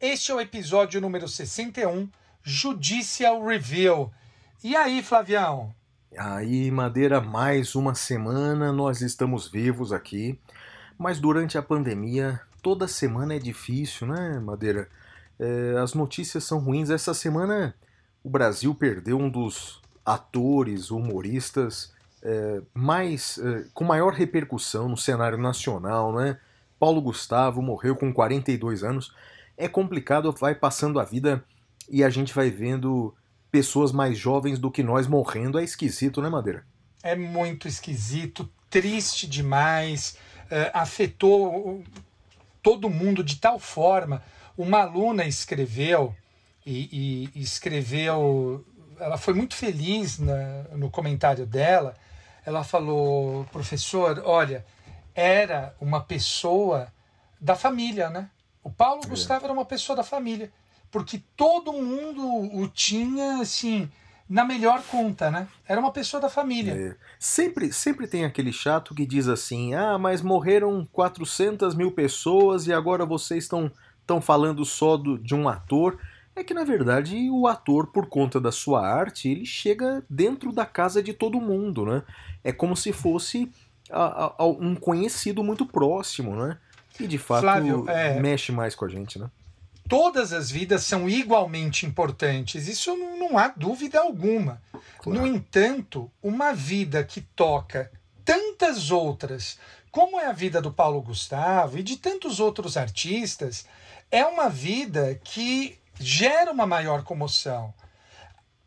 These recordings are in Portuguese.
Este é o episódio número 61, Judicial Review. E aí, Flavião? Aí, Madeira, mais uma semana, nós estamos vivos aqui, mas durante a pandemia, toda semana é difícil, né, Madeira? É, as notícias são ruins. Essa semana, o Brasil perdeu um dos atores, humoristas é, mais é, com maior repercussão no cenário nacional, né? Paulo Gustavo morreu com 42 anos. É complicado, vai passando a vida e a gente vai vendo pessoas mais jovens do que nós morrendo. É esquisito, né, Madeira? É muito esquisito, triste demais, é, afetou todo mundo de tal forma. Uma aluna escreveu e, e escreveu, ela foi muito feliz na, no comentário dela. Ela falou, professor, olha, era uma pessoa da família, né? O Paulo É. Gustavo era uma pessoa da família, porque todo mundo o tinha assim na melhor conta, né? Era uma pessoa da família. É, sempre, sempre tem aquele chato que diz assim: ah, mas morreram 400 mil pessoas e agora vocês estão estão falando só do, de um ator. É que na verdade o ator, por conta da sua arte, ele chega dentro da casa de todo mundo, né? É como se fosse a- a- um conhecido muito próximo, né? E de fato Flávio, é- mexe mais com a gente, né? todas as vidas são igualmente importantes, isso não, não há dúvida alguma. Claro. No entanto, uma vida que toca tantas outras, como é a vida do Paulo Gustavo e de tantos outros artistas, é uma vida que gera uma maior comoção.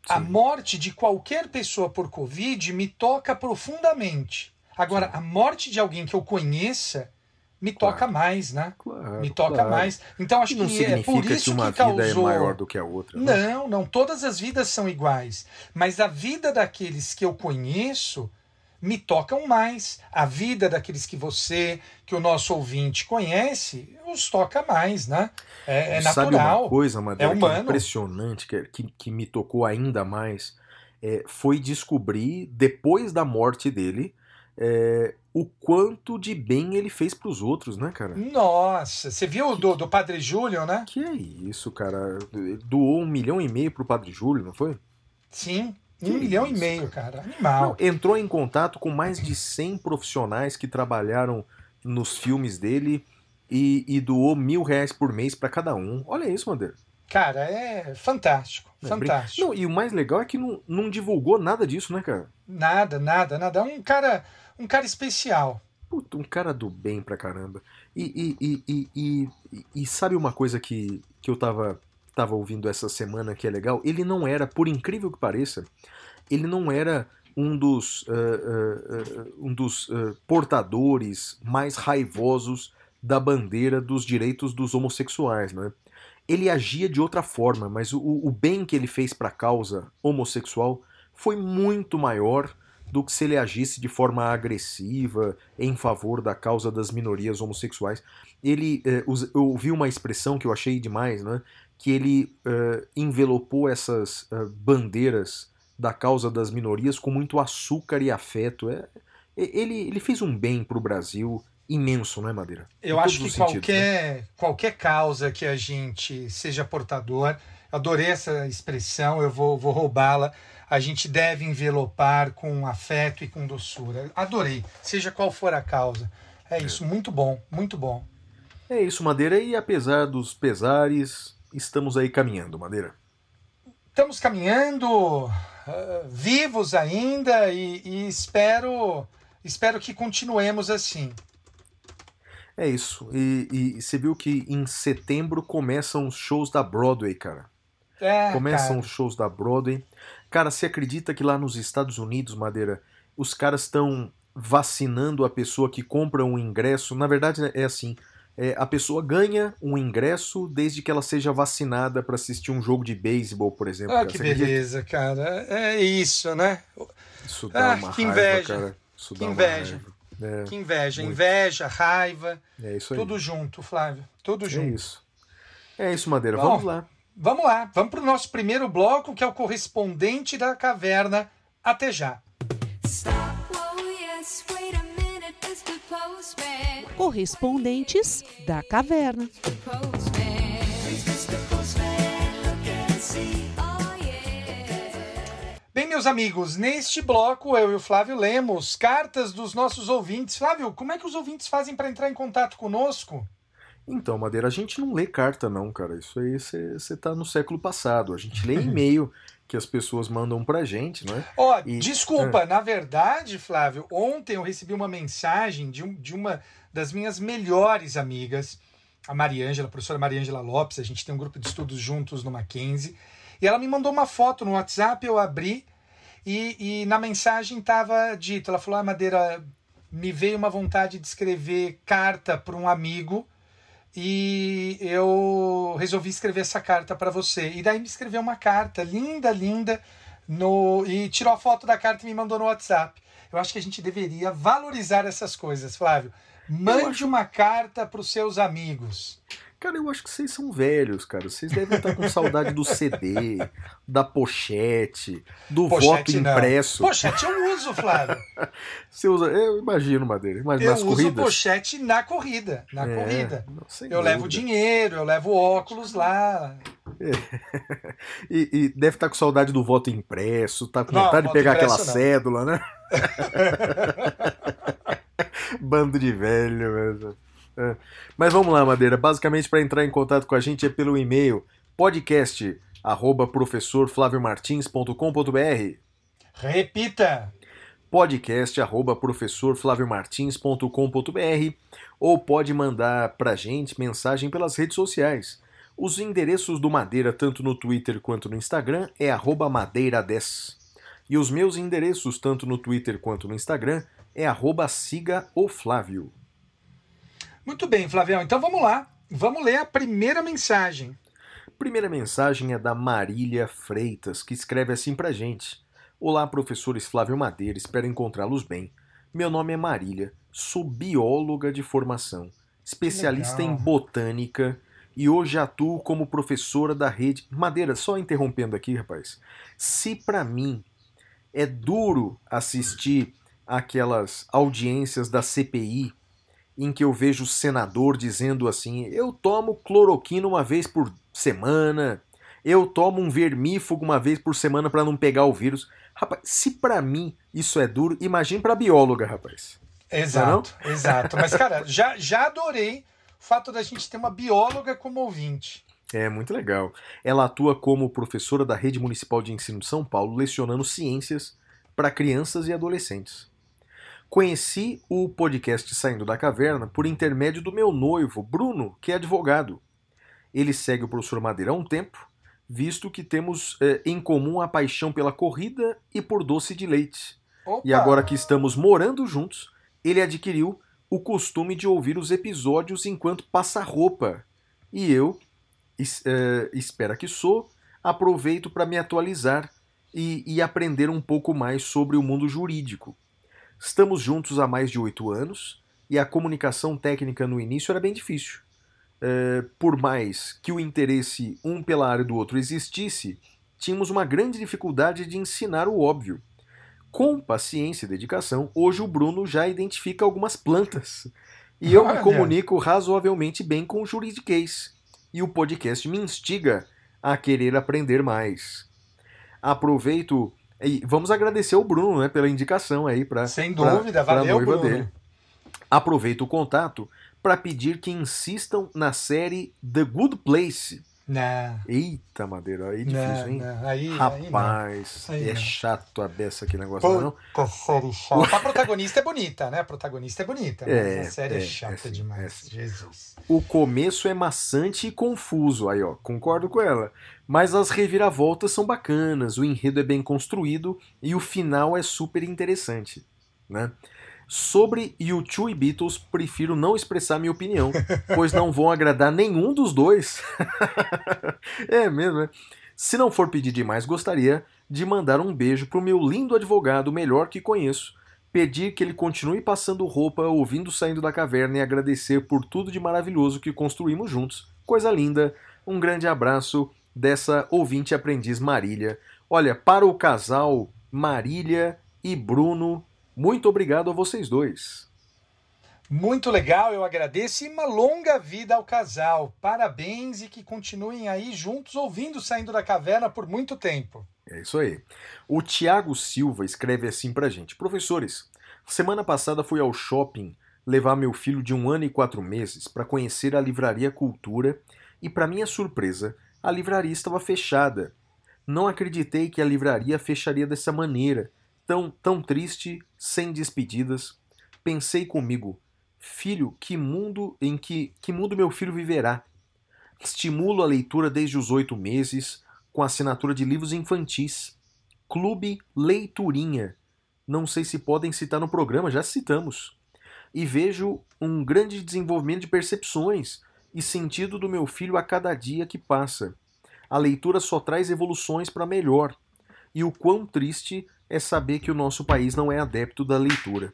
A Sim. morte de qualquer pessoa por Covid me toca profundamente. Agora, a morte de alguém que eu conheça me Claro. toca mais, né? Claro, me toca claro. mais. Então acho Que não que é por isso que uma que causou. vida é maior do que a outra. né? Não, não, todas as vidas são iguais, mas a vida daqueles que eu conheço me tocam mais. A vida daqueles que você, que o nosso ouvinte conhece, os toca mais, né? É, é Sabe natural. uma coisa, Madeira, é que é impressionante, que, que, que me tocou ainda mais, é, foi descobrir, depois da morte dele, é, o quanto de bem ele fez pros outros, né, cara? Nossa, você viu do, do Padre Júlio, né? Que é isso, cara? Ele Doou um milhão e meio pro Padre Júlio, não foi? Sim, Que um milhão e isso, meio, cara. Animal. Não, entrou em contato com mais de 100 profissionais que trabalharam nos filmes dele e, e doou mil reais por mês pra cada um. Olha isso, Madeira. Cara, é fantástico, É, fantástico. Não, e o mais legal é que não, não divulgou nada disso, né, cara? Nada, nada, nada. É um cara, um cara especial. Puta, um cara do bem pra caramba. E, e, e, e, sabe uma coisa que, que eu tava, tava ouvindo essa semana que é legal? Ele não era, por incrível que pareça, ele não era um dos, ah, ah, ah, um dos portadores mais raivosos da bandeira dos direitos dos homossexuais, né? Ele agia de outra forma, mas o, o bem que ele fez pra causa homossexual foi muito maior do que se ele agisse de forma agressiva em favor da causa das minorias homossexuais. Ele, eh, eu ouvi uma expressão que eu achei demais, né? Que ele eh, envelopou essas eh, bandeiras da causa das minorias com muito açúcar e afeto. É, ele, ele fez um bem pro Brasil imenso, não é, Madeira? Eu acho que os sentidos, né? qualquer, qualquer causa que a gente seja portador, adorei essa expressão, eu vou, vou roubá-la. A gente deve envelopar com afeto e com doçura. Adorei, seja qual for a causa. É isso, muito bom, muito bom. É isso, Madeira, e apesar dos pesares, estamos aí caminhando, Madeira. Estamos caminhando, ah, vivos ainda e, e espero, espero que continuemos assim. É isso. E, e você viu que em setembro começam os shows da Broadway, cara. É, Começam cara. os shows da Broadway. Cara, você acredita que lá nos Estados Unidos, Madeira, os caras estão vacinando a pessoa que compra um ingresso? Na verdade, é assim: é, a pessoa ganha um ingresso desde que ela seja vacinada para assistir um jogo de beisebol, por exemplo. Ah, cara. que Você acredita? beleza, cara. É isso, né? Isso dá Ah, uma que raiva, inveja. cara. Isso Que dá uma inveja. raiva. É, Que inveja. muito. Inveja, raiva, é isso aí. tudo junto, Flávio. Tudo é junto. isso. É isso, Madeira. Bom, Vamos lá. Vamos lá, vamos para o nosso primeiro bloco, que é o correspondente da caverna. Até já. Stop, whoa, yes, wait a minute, Mr. Postman. Correspondentes da caverna. Oh. Bem, meus amigos, neste bloco eu e o Flávio lemos cartas dos nossos ouvintes. Flávio, como é que os ouvintes fazem para entrar em contato conosco? Então, Madeira, a gente não lê carta, não, cara. Isso aí você tá no século passado. A gente lê e-mail que as pessoas mandam pra gente, né? Ó, E- desculpa, na verdade, Flávio, ontem eu recebi uma mensagem de, um- de uma das minhas melhores amigas, a Mariângela, a professora Mariângela Lopes, a gente tem um grupo de estudos juntos no Mackenzie, e ela me mandou uma foto no WhatsApp, eu abri, e, e na mensagem estava dito, ela falou, ah, Madeira, me veio uma vontade de escrever carta para um amigo, e eu resolvi escrever essa carta para você. E daí me escreveu uma carta linda, linda, no e tirou a foto da carta e me mandou no WhatsApp. Eu acho que a gente deveria valorizar essas coisas, Flávio. Mande uma carta para os seus amigos. Cara, eu acho que vocês são velhos, cara. Vocês devem estar com saudade do CD, da pochete, do voto Pochete não. impresso. Pochete eu uso, Flávio. Você usa, eu imagino, Madeira. Mas Eu nas uso corridas. pochete na corrida. Na É, corrida. não, Eu levo dúvida. dinheiro, eu levo óculos lá. E, e deve estar com saudade do voto impresso, tá com Não, vontade de voto pegar aquela não. cédula, né? Bando de velho mesmo. É. Mas vamos lá, Madeira. Basicamente, para entrar em contato com a gente é pelo e-mail podcast arroba professorflaviomartins.com.br Repita. podcast arroba professorflaviomartins.com.br ou pode mandar pra gente mensagem pelas redes sociais. Os endereços do Madeira, tanto no Twitter quanto no Instagram, é arroba madeira10. E os meus endereços, tanto no Twitter quanto no Instagram, é arroba siga o Flávio. Muito bem, Flavião. Então vamos lá. Vamos ler a primeira mensagem. Primeira mensagem é da Marília Freitas, que escreve assim pra gente. Olá, professores Flávio Madeira, espero encontrá-los bem. Meu nome é Marília, sou bióloga de formação, especialista em botânica e hoje atuo como professora da rede. Madeira, só interrompendo aqui, rapaz. Se pra mim é duro assistir aquelas audiências da CPI em que eu vejo o senador dizendo assim: eu tomo cloroquina uma vez por semana, eu tomo um vermífugo uma vez por semana para não pegar o vírus. Rapaz, se pra mim isso é duro, imagine pra bióloga, rapaz. Exato, exato. Mas, cara, já, já adorei o fato da gente ter uma bióloga como ouvinte. É muito legal. Ela atua como professora da Rede Municipal de Ensino de São Paulo, lecionando ciências para crianças e adolescentes. Conheci o podcast Saindo da Caverna por intermédio do meu noivo, Bruno, que é advogado. Ele segue o professor Madeira há um tempo, visto que temos eh, em comum a paixão pela corrida e por doce de leite. Opa, E agora que estamos morando juntos, ele adquiriu o costume de ouvir os episódios enquanto passa roupa. E eu, es- eh, espera que sou, aproveito para me atualizar e, e aprender um pouco mais sobre o mundo jurídico. Estamos juntos há mais de oito anos e a comunicação técnica no início era bem difícil. Eh, por mais que o interesse um pela área do outro existisse, tínhamos uma grande dificuldade de ensinar o óbvio. Com paciência e dedicação, hoje o Bruno já identifica algumas plantas. E eu me Olha. comunico razoavelmente bem com o juridiquês. E o podcast me instiga a querer aprender mais. Aproveito e vamos agradecer ao Bruno né, pela indicação aí para sem dúvida, valeu, Bruno. Aproveito o contato para pedir que insistam na série The Good Place. Não, Eita, Madeira, aí é difícil, não, hein? não. Aí, aí. Rapaz, Aí é não. chato a beça aquele negócio, não? Puta série chata. A protagonista é bonita, né? A protagonista é bonita, mas É, a série é, é, chata é sim, demais. é. Jesus. O começo é maçante e confuso, aí ó, concordo com ela. Mas as reviravoltas são bacanas, o enredo é bem construído e o final é super interessante, né? Sobre U2 e Beatles, prefiro não expressar minha opinião, pois não vão agradar nenhum dos dois. é mesmo, é. Se não for pedir demais, gostaria de mandar um beijo pro meu lindo advogado, melhor que conheço, pedir que ele continue passando roupa, ouvindo saindo da caverna e agradecer por tudo de maravilhoso que construímos juntos. Coisa linda. Um grande abraço dessa ouvinte aprendiz Marília. Olha, para o casal Marília e Bruno, muito obrigado a vocês dois. Muito legal, eu agradeço e uma longa vida ao casal. Parabéns e que continuem aí juntos ouvindo Saindo da Caverna por muito tempo. É isso aí. O Tiago Silva escreve assim pra gente: Professores, semana passada fui ao shopping levar meu filho de um ano e quatro meses para conhecer a Livraria Cultura e, para minha surpresa, a livraria estava fechada. Não acreditei que a livraria fecharia dessa maneira, tão, tão triste, sem despedidas. Pensei comigo, filho, que mundo em que, que mundo meu filho viverá? Estimulo a leitura desde os oito meses, com assinatura de livros infantis. Clube Leiturinha. Não sei se podem citar no programa, já citamos. E vejo um grande desenvolvimento de percepções e sentido do meu filho a cada dia que passa. A leitura só traz evoluções para melhor. E o quão triste é saber que o nosso país não é adepto da leitura.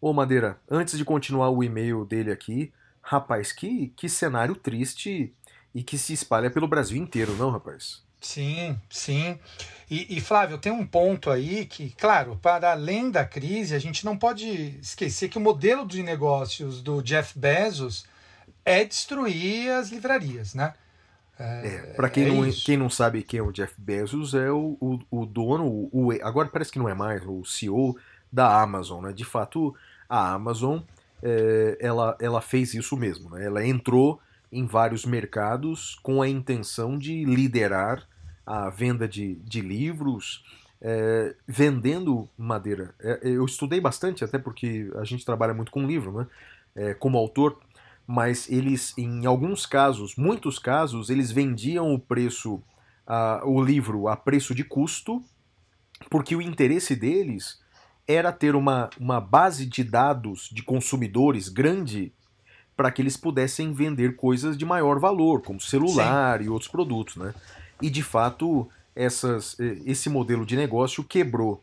Ô Madeira, antes de continuar o e-mail dele aqui, rapaz, que, que cenário triste e que se espalha pelo Brasil inteiro, não, rapaz? Sim, sim. E, e, Flávio, tem um ponto aí que, claro, para além da crise, a gente não pode esquecer que o modelo de negócios do Jeff Bezos é destruir as livrarias, né? É, para quem, é não, isso. quem não sabe quem é o Jeff Bezos, é o, o, o dono, o, o- agora parece que não é mais, o CEO da Amazon, né? De fato, a Amazon, é, ela, ela fez isso mesmo, né? Ela entrou em vários mercados com a intenção de liderar a venda de, de livros, é, vendendo madeira. É, eu estudei bastante, até porque a gente trabalha muito com livro, né? É, como autor, mas eles, em alguns casos, muitos casos, eles vendiam o preço, ah, o livro a preço de custo, porque o interesse deles era ter uma, uma base de dados de consumidores grande para que eles pudessem vender coisas de maior valor, como celular e outros produtos, né? E de fato, essas, eh, esse modelo de negócio quebrou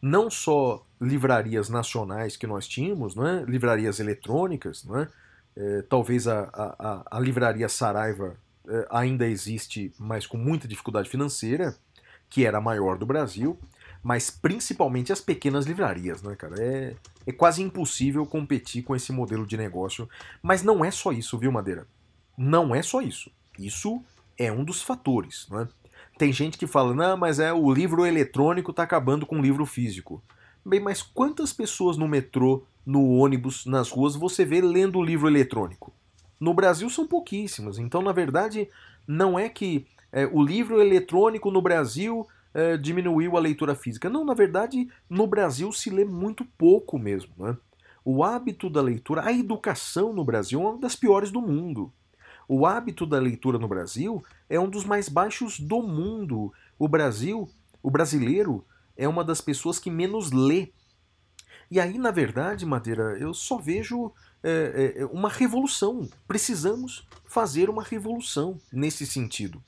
não só livrarias nacionais que nós tínhamos, né? livrarias eletrônicas, né? Eh, talvez a, a, a- livraria Saraiva eh, ainda existe, mas com muita dificuldade financeira, que era a maior do Brasil, mas principalmente as pequenas livrarias, né, cara? É, é quase impossível competir com esse modelo de negócio. Mas não é só isso, viu, Madeira? Não é só isso. Isso é um dos fatores, né? Tem gente que fala, não, mas é o livro eletrônico tá acabando com o livro físico. Bem, mas quantas pessoas no metrô, no ônibus, nas ruas você vê lendo livro eletrônico? No Brasil são pouquíssimas. Então, na verdade, não é que é, o livro eletrônico no Brasil é, diminuiu a leitura física. Não, na verdade, no Brasil se lê muito pouco mesmo. Né? O hábito da leitura, a educação no Brasil é uma das piores do mundo. O hábito da leitura no Brasil é um dos mais baixos do mundo. O Brasil, o brasileiro, é uma das pessoas que menos lê. E aí, na verdade, Madeira, eu só vejo é, é, uma revolução. Precisamos fazer uma revolução nesse sentido.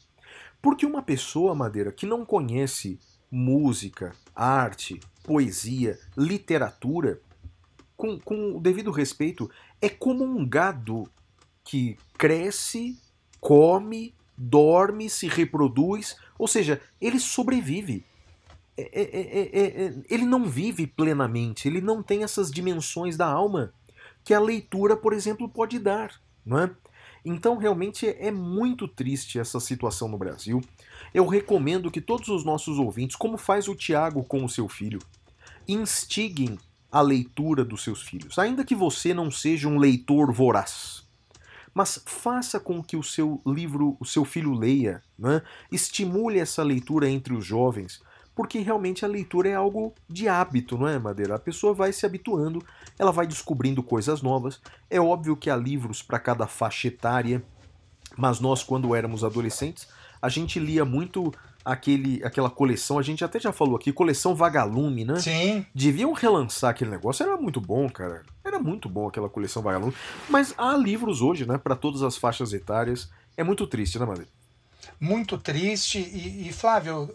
Porque uma pessoa, Madeira, que não conhece música, arte, poesia, literatura, com, com o devido respeito, é como um gado que cresce, come, dorme, se reproduz, ou seja, ele sobrevive. É- é- é- ele não vive plenamente, ele não tem essas dimensões da alma que a leitura, por exemplo, pode dar. Não é? Então, realmente é muito triste essa situação no Brasil. Eu recomendo que todos os nossos ouvintes, como faz o Tiago com o seu filho, instiguem a leitura dos seus filhos, ainda que você não seja um leitor voraz. Mas faça com que o seu livro, o seu filho leia, né? estimule essa leitura entre os jovens, porque realmente a leitura é algo de hábito, não é, Madeira? A pessoa vai se habituando, ela vai descobrindo coisas novas. É óbvio que há livros para cada faixa etária, mas nós, quando éramos adolescentes, a gente lia muito aquele, aquela coleção, a gente até já falou aqui, coleção Vagalume, né? Sim, Deviam relançar aquele negócio, era muito bom, cara. Era muito bom aquela coleção Vagalume. Mas há livros hoje, né, para todas as faixas etárias. É muito triste, né, Madeira? muito triste. E, e, Flávio,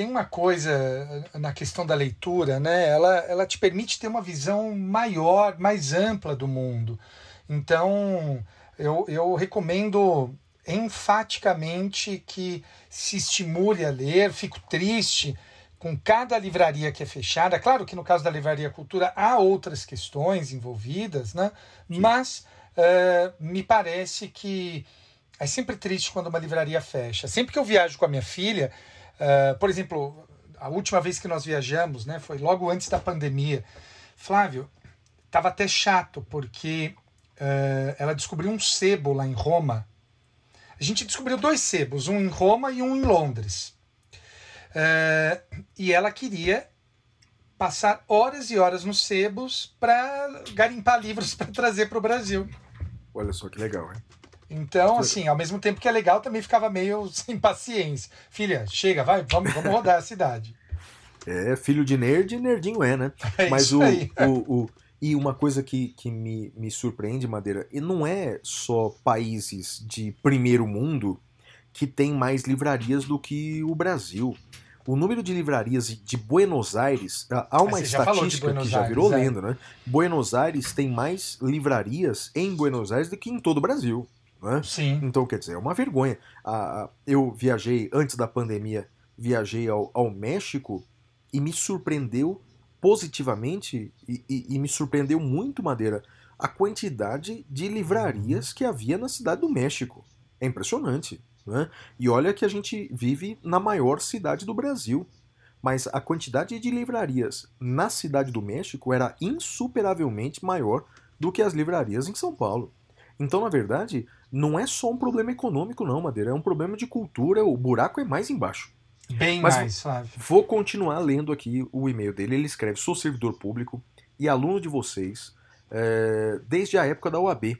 tem uma coisa na questão da leitura, né? Ela, ela te permite ter uma visão maior, mais ampla do mundo. Então, eu, eu recomendo enfaticamente que se estimule a ler. Fico triste com cada livraria que é fechada. Claro que no caso da Livraria Cultura há outras questões envolvidas, né? Mas eh, me parece que é sempre triste quando uma livraria fecha. Sempre que eu viajo com a minha filha, eh, por exemplo, a última vez que nós viajamos, né, foi logo antes da pandemia. Flávio, estava até chato porque eh, ela descobriu um sebo lá em Roma. A gente descobriu dois sebos, um em Roma e um em Londres. Eh, e ela queria passar horas e horas nos sebos para garimpar livros para trazer para o Brasil. Olha só que legal, hein? Então, assim, ao mesmo tempo que é legal, também ficava meio sem paciência. Filha, chega, vai, vamos, vamos rodar a cidade. É, filho de nerd, nerdinho é, né? É Mas isso o, aí. o, o- E uma coisa que, que me, me surpreende, Madeira, e não é só países de primeiro mundo que tem mais livrarias do que o Brasil. O número de livrarias de Buenos Aires, há- há uma falou de estatística que já virou é. lenda, né? Buenos Aires tem mais livrarias em Buenos Aires do que em todo o Brasil. Né? Sim. Então, quer dizer, é uma vergonha. Ah, eu viajei, antes da pandemia, viajei ao, ao México e me surpreendeu positivamente e, e- e me surpreendeu muito, Madeira, a quantidade de livrarias que havia na cidade do México. É impressionante. Né? E olha que a gente vive na maior cidade do Brasil. Mas a quantidade de livrarias na cidade do México era insuperavelmente maior do que as livrarias em São Paulo. Então, na verdade, não é só um problema econômico, não, Madeira. É um problema de cultura. O buraco é mais embaixo. Bem Mas- mais, Flávio. Vou continuar lendo aqui o e-mail dele. Ele escreve: Sou servidor público e aluno de vocês eh, desde a época da UAB.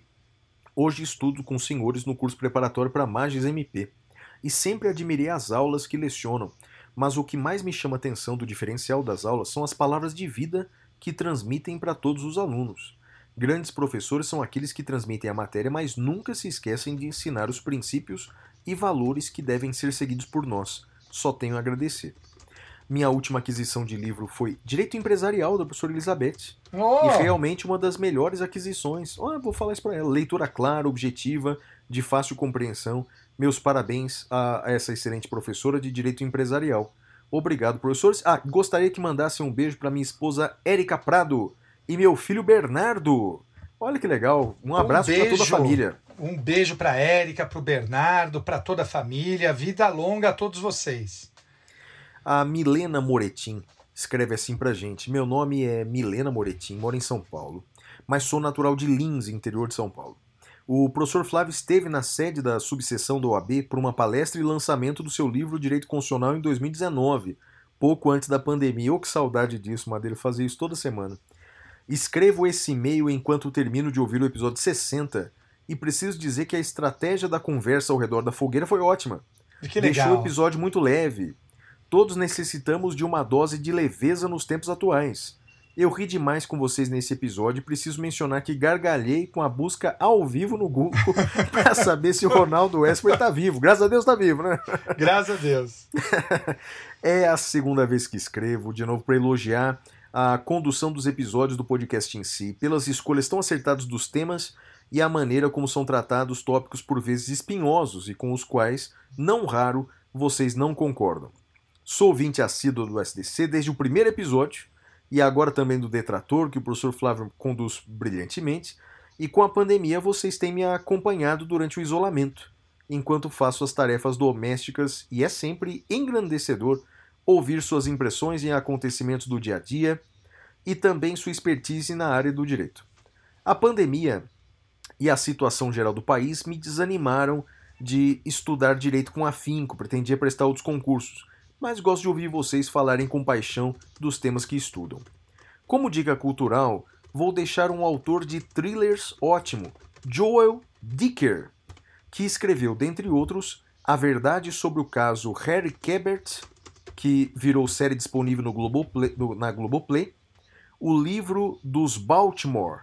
Hoje estudo com senhores no curso preparatório para Magis MP. E sempre admirei as aulas que lecionam. Mas o que mais me chama a atenção do diferencial das aulas são as palavras de vida que transmitem para todos os alunos. Grandes professores são aqueles que transmitem a matéria, mas nunca se esquecem de ensinar os princípios e valores que devem ser seguidos por nós. Só tenho a agradecer. Minha última aquisição de livro foi Direito Empresarial, da professora Elizabeth. Oh, E realmente uma das melhores aquisições. Ah, vou falar isso para ela. Leitura clara, objetiva, de fácil compreensão. Meus parabéns a a essa excelente professora de Direito Empresarial. Obrigado, professores. Ah, gostaria que mandassem um beijo para minha esposa Érica Prado e meu filho Bernardo. Olha que legal. Um abraço para toda a família. Um beijo para Érica, para o Bernardo, para toda a família. Vida longa a todos vocês. A Milena Moretim escreve assim pra gente: Meu nome é Milena Moretim, moro em São Paulo, mas sou natural de Lins, interior de São Paulo. O professor Flávio esteve na sede da subseção da OAB por uma palestra e lançamento do seu livro Direito Constitucional em 2019, pouco antes da pandemia. Oh, que saudade disso, Madeira, fazer isso toda semana. Escrevo esse e-mail enquanto termino de ouvir o episódio 60 e preciso dizer que a estratégia da conversa ao redor da fogueira foi ótima. Que Deixou legal. o episódio muito leve. Todos necessitamos de uma dose de leveza nos tempos atuais. Eu ri demais com vocês nesse episódio e preciso mencionar que gargalhei com a busca ao vivo no Google para saber se o Ronaldo Esper tá vivo. Graças a Deus tá vivo, né? Graças a Deus. É a segunda vez que escrevo, de novo para elogiar a condução dos episódios do podcast em si, pelas escolhas tão acertadas dos temas e a maneira como são tratados tópicos por vezes espinhosos e com os quais, não raro, vocês não concordam. Sou ouvinte assíduo do SDC desde o primeiro episódio e agora também do Detrator, que o professor Flávio conduz brilhantemente, e com a pandemia vocês têm me acompanhado durante o isolamento, enquanto faço as tarefas domésticas e é sempre engrandecedor ouvir suas impressões em acontecimentos do dia a dia e também sua expertise na área do direito. A pandemia e a situação geral do país me desanimaram de estudar direito com afinco, pretendia prestar outros concursos, mas gosto de ouvir vocês falarem com paixão dos temas que estudam. Como dica cultural, vou deixar um autor de thrillers ótimo, Joel Dicker, que escreveu, dentre outros, A verdade sobre o caso Harry Quebert, que virou série disponível no Globoplay, no- na Globoplay, o livro dos Baltimore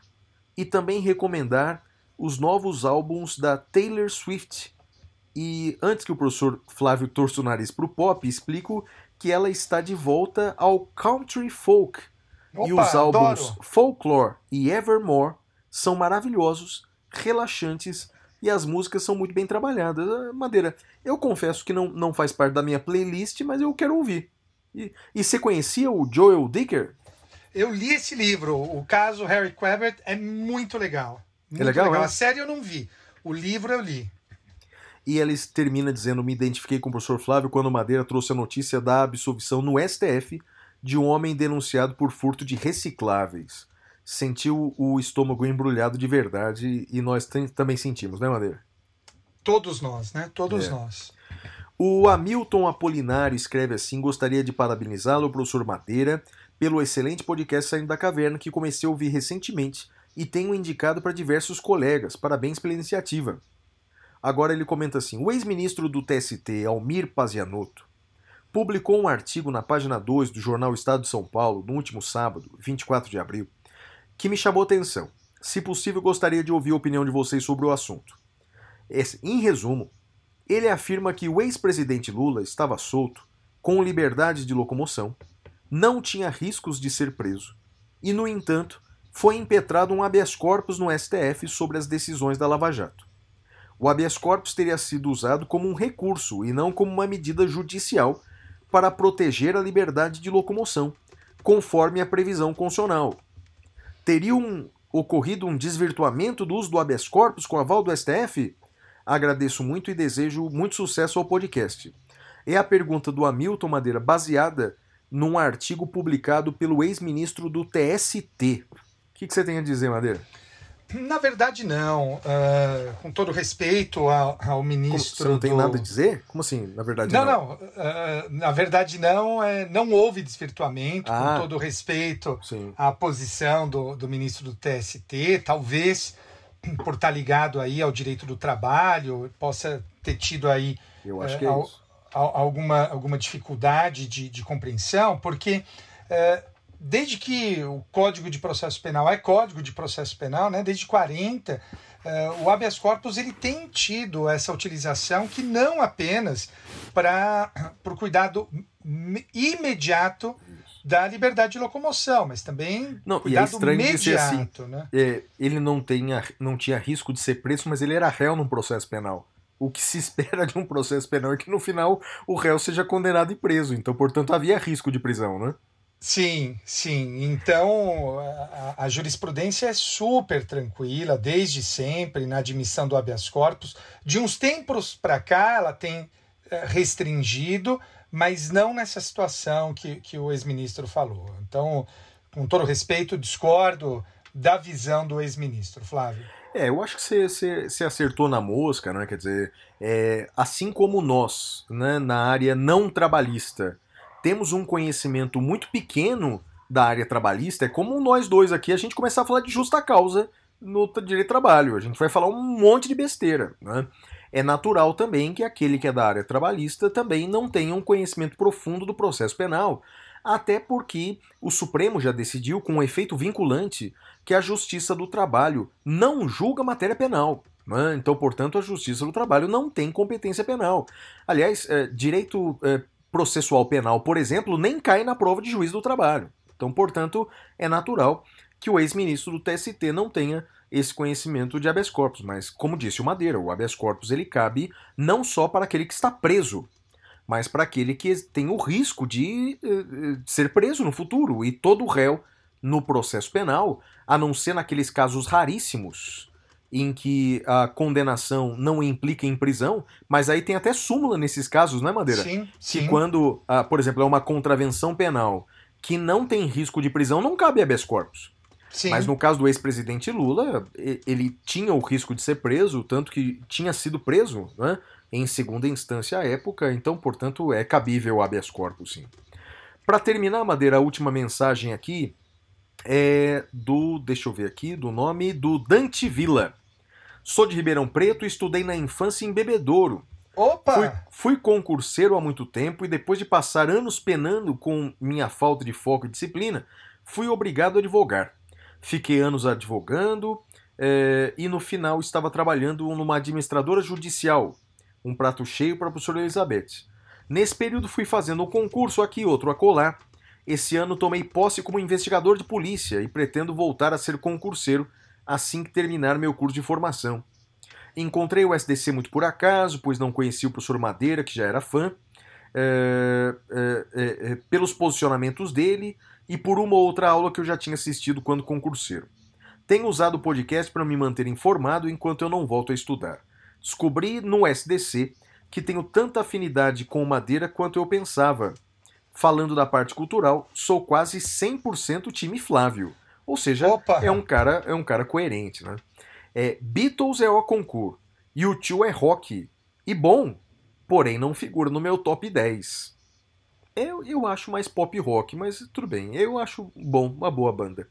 e também recomendar os novos álbuns da Taylor Swift. E antes que o professor Flávio torça o nariz pro pop, explico que ela está de volta ao country folk. e Opa, os álbuns adoro. Folklore e Evermore são maravilhosos, relaxantes e as músicas são muito bem trabalhadas. Ah, Madeira, eu confesso que não, não faz parte da minha playlist, mas eu quero ouvir. E, e você conhecia o Joel Dicker? Eu li esse livro, o caso Harry Quebert, é muito legal. Muito legal, é? A série eu não vi, o livro eu li. E ela termina dizendo: Me identifiquei com o professor Flávio quando Madeira trouxe a notícia da absolvição no STF de um homem denunciado por furto de recicláveis. Sentiu o estômago embrulhado de verdade e nós também sentimos, né, Madeira? Todos nós, né? Todos É. nós. O Hamilton Apolinário escreve assim: Gostaria de parabenizá-lo, professor Madeira, pelo excelente podcast Saindo da Caverna que comecei a ouvir recentemente e tenho indicado para diversos colegas. Parabéns pela iniciativa. Agora ele comenta assim: O ex-ministro do TST, Almir Pazianotto, publicou um artigo na página 2 do jornal Estado de São Paulo no último sábado, 24 de abril, que me chamou atenção. Se possível, gostaria de ouvir a opinião de vocês sobre o assunto. Esse- em resumo, ele afirma que o ex-presidente Lula estava solto, com liberdade de locomoção, não tinha riscos de ser preso e, no entanto, foi impetrado um habeas corpus no STF sobre as decisões da Lava Jato. O habeas corpus teria sido usado como um recurso e não como uma medida judicial para proteger a liberdade de locomoção, conforme a previsão constitucional. Teria ocorrido um desvirtuamento do uso do habeas corpus com aval do STF? Agradeço muito e desejo muito sucesso ao podcast. É a pergunta do Hamilton Madeira, baseada num artigo publicado pelo ex-ministro do TST. O que, que você tem a dizer, Madeira? Na verdade, não. Ah, com todo respeito ao, ao Como, ministro. você não tem do- nada a dizer? Como assim, na verdade Não, não. ah, na verdade, não. É, não houve desvirtuamento, Ah. com todo respeito Sim. à posição do, do ministro do TST. Talvez, por estar ligado aí ao direito do trabalho, possa ter tido aí Eu acho é, que é al- al- alguma, alguma dificuldade de, de compreensão, porque é, desde que o Código de Processo Penal é Código de Processo Penal, né, desde 40, é, o habeas corpus ele tem tido essa utilização que não apenas para o cuidado imediato da liberdade de locomoção, mas também Não, e é cuidado estranho assim. imediato, né? É, ele não, tenha, não tinha risco de ser preso, mas ele era réu num processo penal. O que se espera de um processo penal é que no final o réu seja condenado e preso. Então, portanto, havia risco de prisão, né? Sim, sim. Então, a, a jurisprudência é super tranquila, desde sempre, na admissão do habeas corpus. De uns tempos para cá, ela tem eh, restringido, mas não nessa situação que, que o ex-ministro falou. Então, com todo respeito, discordo da visão do ex-ministro, Flávio. É, eu acho que você, você, acertou na mosca, né? Quer dizer, é, assim como nós, né, na área não trabalhista, temos um conhecimento muito pequeno da área trabalhista, é como nós dois aqui, a gente começar a falar de justa causa no direito do trabalho. A gente vai falar um monte de besteira, né? É natural também que aquele que é da área trabalhista também não tenha um conhecimento profundo do processo penal, até porque o Supremo já decidiu, com um efeito vinculante, que a Justiça do Trabalho não julga matéria penal. né? Então, portanto, a Justiça do Trabalho não tem competência penal. Aliás, é, direito é, processual penal, por exemplo, nem cai na prova de juiz do trabalho. Então, portanto, é natural que o ex-ministro do TST não tenha esse conhecimento de habeas corpus, mas como disse o Madeira, o habeas corpus ele cabe não só para aquele que está preso, mas para aquele que tem o risco de eh, eh, ser preso no futuro. E todo réu no processo penal, a não ser naqueles casos raríssimos em que a condenação não implica em prisão, mas aí tem até súmula nesses casos, não é, Madeira? Sim, que sim. quando, ah, por exemplo, é uma contravenção penal que não tem risco de prisão, não cabe habeas corpus. sim. Mas no caso do ex-presidente Lula, ele tinha o risco de ser preso, tanto que tinha sido preso né, em segunda instância à época, então, portanto, é cabível o habeas corpus, sim. Para terminar, Madeira, a última mensagem aqui é do, deixa eu ver aqui, do nome do Dante Villa. Sou de Ribeirão Preto e estudei na infância em Bebedouro. Opa! Fui, fui concurseiro há muito tempo e depois de passar anos penando com minha falta de foco e disciplina, fui obrigado a advogar. Fiquei anos advogando eh, e no final estava trabalhando numa administradora judicial. Um prato cheio para a professora Elizabeth. Nesse período fui fazendo um concurso aqui, outro acolá. Esse ano tomei posse como investigador de polícia e pretendo voltar a ser concurseiro assim que terminar meu curso de formação. Encontrei o SDC muito por acaso, pois não conhecia o professor Madeira, que já era fã, é, é, é, pelos posicionamentos dele e por uma ou outra aula que eu já tinha assistido quando concurseiro. Tenho usado o podcast para me manter informado enquanto eu não volto a estudar. Descobri no SDC que tenho tanta afinidade com o Madeira quanto eu pensava. Falando da parte cultural, sou quase 100% time Flávio. Ou seja, Opa! é um cara é um cara coerente, né? É, Beatles é o concurso, U2 é rock e bom, porém não figura no meu top 10. Eu, eu acho mais pop rock, mas tudo bem, eu acho bom, uma boa banda.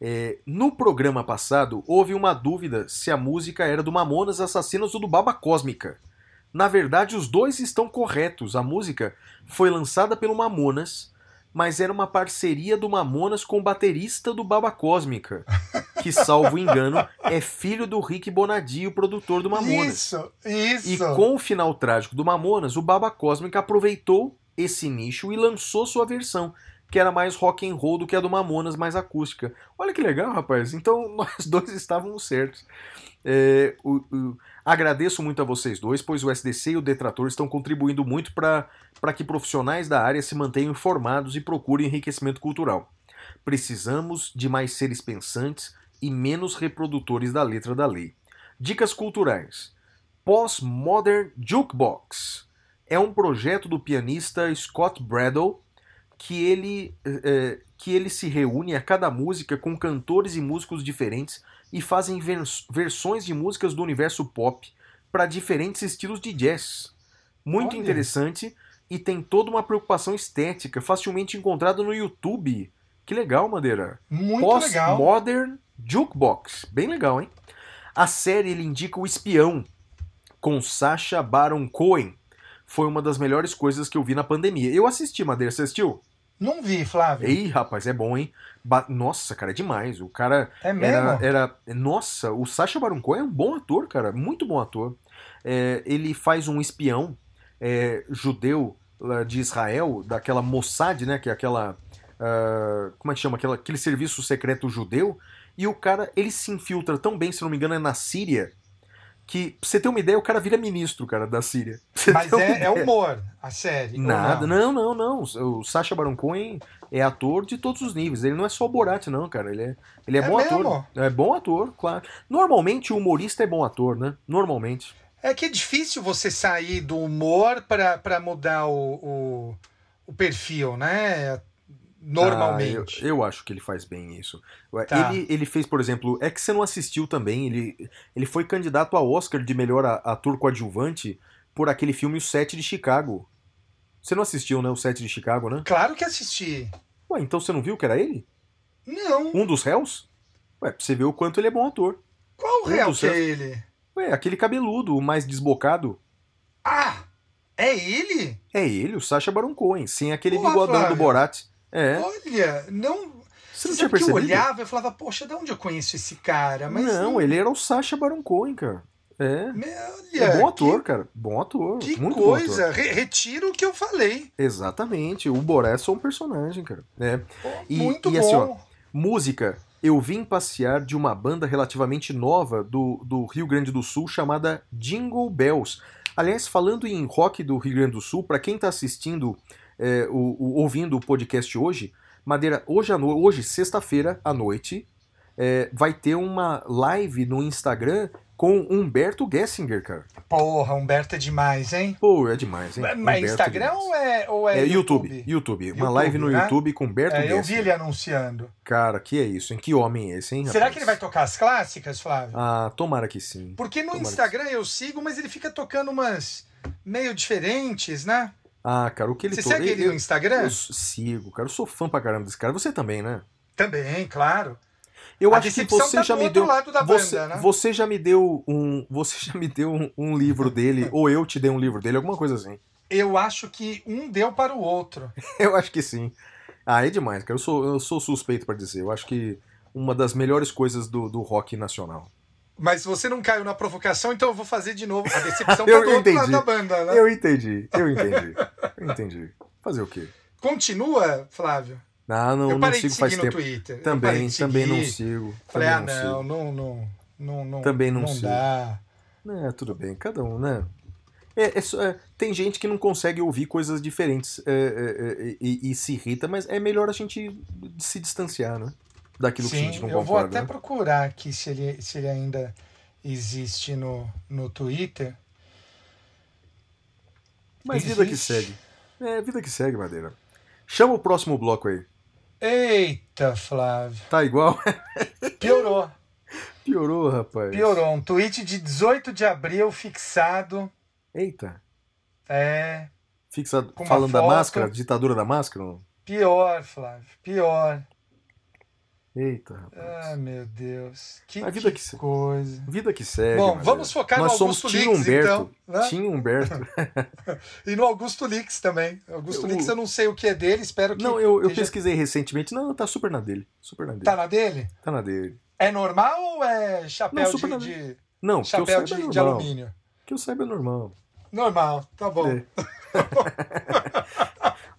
É, no programa passado, houve uma dúvida se a música era do Mamonas Assassinos ou do Baba Cósmica. Na verdade, os dois estão corretos. A música foi lançada pelo Mamonas, mas era uma parceria do Mamonas com o baterista do Baba Cósmica, que, salvo engano, é filho do Rick Bonadio, produtor do Mamonas. Isso, isso. E com o final trágico do Mamonas, o Baba Cósmica aproveitou esse nicho e lançou sua versão, que era mais rock and roll do que a do Mamonas, mais acústica. Olha que legal, rapaz. Então nós dois estávamos certos. É, o- o- agradeço muito a vocês dois, pois o SDC e o Detrator estão contribuindo muito para que profissionais da área se mantenham informados e procurem enriquecimento cultural. Precisamos de mais seres pensantes e menos reprodutores da letra da lei. Dicas culturais. Postmodern Jukebox é um projeto do pianista Scott Bradle que ele, eh, que ele se reúne a cada música com cantores e músicos diferentes e fazem vers- versões de músicas do universo pop para diferentes estilos de jazz. Muito Olha. interessante e tem toda uma preocupação estética, facilmente encontrada no YouTube. Que legal, Madeira. Muito legal. Postmodern Jukebox. Bem legal, hein? A série ele indica o espião com Sacha Baron Cohen. Foi uma das melhores coisas que eu vi na pandemia. Eu assisti, Madeira, você assistiu? Não vi, Flávio. Ei, rapaz, é bom, hein? Ba- Nossa, cara, é demais. O cara É mesmo? era, era. Nossa, o Sacha Baron Cohen é um bom ator, cara. Muito bom ator. É, ele faz um espião é, judeu de Israel, daquela Mossad, né? Que é aquela. ah, como é que chama? Aquela, aquele serviço secreto judeu. E o cara, ele se infiltra tão bem, se não me engano, é na Síria. Que, pra você ter uma ideia, o cara vira ministro, cara, da Síria. Mas é, é humor, a série. Nada, não? não, não, não. O Sacha Baron Cohen é ator de todos os níveis. Ele não é só o Borat, não, cara. Ele é, ele é, É bom mesmo? ator. É bom ator, claro. Normalmente o humorista é bom ator, né? Normalmente. É que é difícil você sair do humor para pra mudar o, o, o perfil, né? Normalmente. Ah, eu, eu acho que ele faz bem isso. Tá. Ele, ele fez, por exemplo, é que você não assistiu também. Ele, ele foi candidato ao Oscar de melhor ator coadjuvante por aquele filme O Sete de Chicago. Você não assistiu, né? O Sete de Chicago, né? Claro que assisti. Ué, então você não viu que era ele? Não. Um dos réus? Ué, pra você ver o quanto ele é bom ator. Qual um réu que é réus. ele? Ué, aquele cabeludo, o mais desbocado. Ah! É ele? É ele, o Sacha Baron Cohen, sem aquele Porra, bigodão Flávio. do Borat. É. Olha, não. Você não tinha que eu percebido? olhava e falava, poxa, de onde eu conheço esse cara? Mas não, ele era o Sacha Baron Cohen, cara. É. Me- É Olha, bom ator, cara. Bom ator. Que, que muito bom ator. coisa. Re- retiro o que eu falei. Exatamente. O Borat é só um personagem, cara. É. Pô, E- Muito e bom. assim, ó, Música. Eu vim passear de uma banda relativamente nova do, do Rio Grande do Sul chamada Jingle Bells. Aliás, falando em rock do Rio Grande do Sul, para quem tá assistindo, é, o, o- ouvindo o podcast hoje, Madeira, hoje, no- hoje sexta-feira à noite, é, vai ter uma live no Instagram com Humberto Gessinger, cara. Porra, Humberto é demais, hein? Pô, é demais, hein? Mas Humberto Instagram demais. ou é, ou é, É YouTube, YouTube. Uma YouTube, live no né? YouTube com Humberto É, eu vi Gessinger. ele anunciando. Cara, que é isso, hein? Que homem é esse, hein? Será rapaz? que ele vai tocar as clássicas, Flávio? Ah, tomara que sim. Porque no tomara Instagram eu sigo, mas ele fica tocando umas meio diferentes, né? Ah, cara, o que ele Você segue ele no Instagram? Eu sigo, cara. Eu sou fã pra caramba desse cara. Você também, né? Também, claro. Eu A acho que você tá já me deu. lado da você, banda, né? você já me deu um. Você já me deu um, um livro dele, ou eu te dei um livro dele, alguma coisa assim. Eu acho que um deu para o outro. Eu acho que sim. Ah, é demais, cara. Eu sou, eu sou suspeito pra dizer. Eu acho que uma das melhores coisas do, do rock nacional. Mas você não caiu na provocação, então eu vou fazer de novo. A decepção tá Eu outro entendi. lado da banda, né? Eu entendi, eu entendi. Eu entendi. Fazer o quê? Continua, Flávio? Ah, não, eu não sigo faz tempo. Twitter. Eu Também, também não sigo. Falei, também ah, não não, sigo. não, não, não, não. Também não não sigo. dá. É, tudo bem, cada um, né? É, é é, tem gente que não consegue ouvir coisas diferentes é, é, é, e, e se irrita, mas é melhor a gente se distanciar, né? Daquilo que a Sim, gente não eu vou concorda. até né? procurar aqui se ele, se ele ainda existe no, no Twitter. Mas vida que existe. segue. É, vida que segue, Madeira. Chama o próximo bloco aí. Eita, Flávio. Tá igual? Piorou. Piorou, rapaz. Piorou. Um tweet de 18 de abril fixado. Eita. É. Fixado, falando da foto. máscara, ditadura da máscara? Pior, Flávio. Pior. Eita, rapaz. Ah, meu Deus. Que, A vida que que coisa. Vida que segue. Bom, vamos focar Nós no Augusto Lix, Humberto. então. Né? Tim Humberto. E no Augusto Lix também. Augusto Lix eu não sei o que é dele, espero que. Não, eu, eu esteja- pesquisei recentemente. Não, tá super na dele. Super na dele. Tá na dele? Tá na dele. É normal ou é chapéu Não, de, na- de- Não, chapéu de, é de alumínio? Que eu saiba é normal. Normal, tá bom. É.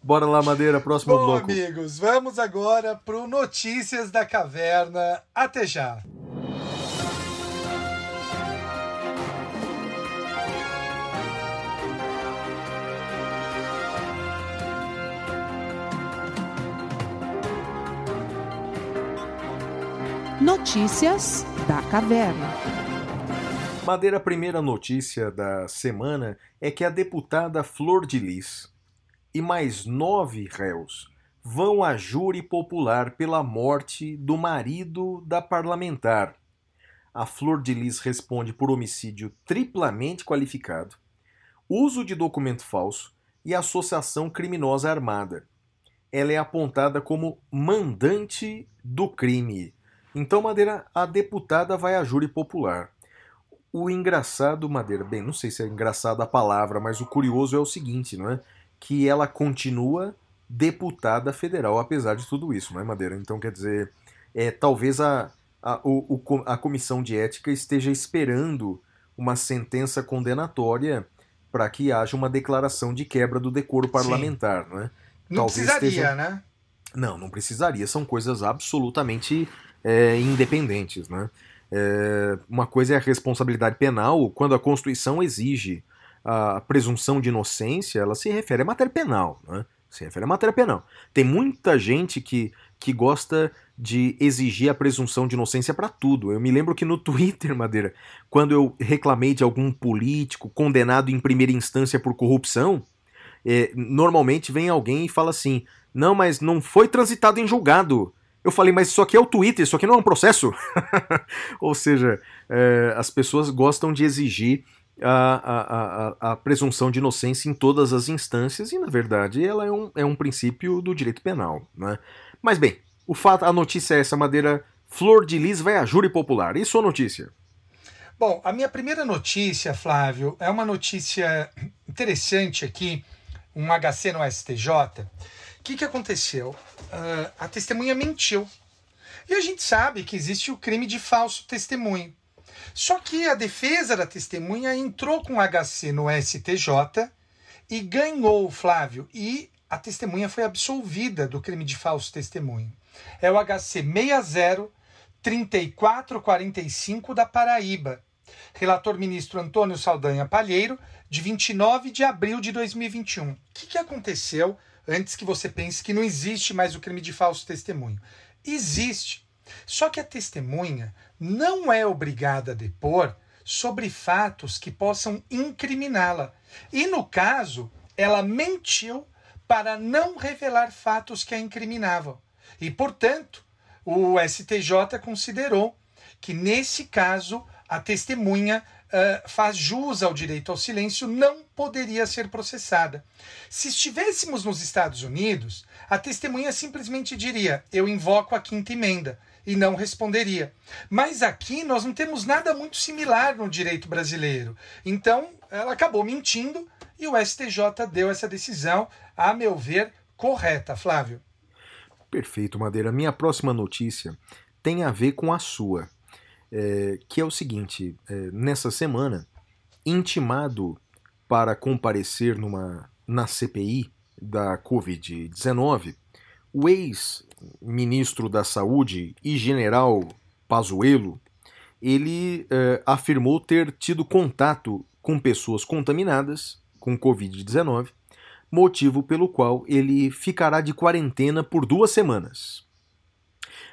Bora lá, Madeira, próximo Bom, bloco. amigos, vamos agora pro Notícias da Caverna. Até já. Notícias da Caverna. Madeira, a primeira notícia da semana é que a deputada Flor de Lis e mais nove réus vão a júri popular pela morte do marido da parlamentar. A Flor de Lis responde por homicídio triplamente qualificado, uso de documento falso e associação criminosa armada. Ela é apontada como mandante do crime. Então, Madeira, a deputada vai a júri popular. O engraçado, Madeira, bem, não sei se é engraçado a palavra, mas o curioso é o seguinte, não é? Que ela continua deputada federal, apesar de tudo isso, não é, Madeira? Então, quer dizer, é, talvez a, a, o- a comissão de ética esteja esperando uma sentença condenatória para que haja uma declaração de quebra do decoro parlamentar, não é? Não Talvez precisaria, esteja- né? Não, não precisaria. São coisas absolutamente é, independentes, né? É, uma coisa é a responsabilidade penal, quando a Constituição exige a presunção de inocência, ela se refere à matéria penal, né? Se refere à matéria penal. Tem muita gente que, que gosta de exigir a presunção de inocência para tudo. Eu me lembro que no Twitter, Madeira, quando eu reclamei de algum político condenado em primeira instância por corrupção, é, normalmente vem alguém e fala assim: não, mas não foi transitado em julgado. Eu falei, mas isso aqui é o Twitter, isso aqui não é um processo. Ou seja, é, as pessoas gostam de exigir a, a, a, a presunção de inocência em todas as instâncias, e na verdade ela é um, é um princípio do direito penal. Né? Mas bem, o fato, a notícia é essa, Madeira. Flor de Lis vai a júri popular. Isso é notícia? Bom, a minha primeira notícia, Flávio, é uma notícia interessante aqui, um HC no STJ. O que, que aconteceu? Ah, a testemunha mentiu. E a gente sabe que existe o crime de falso testemunho. Só que a defesa da testemunha entrou com HC no STJ e ganhou, Flávio, e a testemunha foi absolvida do crime de falso testemunho. É o HC 60 3445 da Paraíba. Relator ministro Antônio Saldanha Palheiro, de 29 de abril de 2021. O que, que aconteceu antes que você pense que não existe mais o crime de falso testemunho? Existe. Só que a testemunha não é obrigada a depor sobre fatos que possam incriminá-la. E no caso, ela mentiu para não revelar fatos que a incriminavam. E, portanto, o STJ considerou que, nesse caso, a testemunha ah, faz jus ao direito ao silêncio, não poderia ser processada. Se estivéssemos nos Estados Unidos, a testemunha simplesmente diria: Eu invoco a quinta emenda. E não responderia. Mas aqui nós não temos nada muito similar no direito brasileiro. Então, ela acabou mentindo e o STJ deu essa decisão, a meu ver, correta, Flávio. Perfeito, Madeira. Minha próxima notícia tem a ver com a sua, é, que é o seguinte: é, nessa semana, intimado para comparecer numa, na CPI da Covid-19, o ex-ministro da Saúde e general Pazuello, ele é, afirmou ter tido contato com pessoas contaminadas com Covid-19, motivo pelo qual ele ficará de quarentena por duas semanas.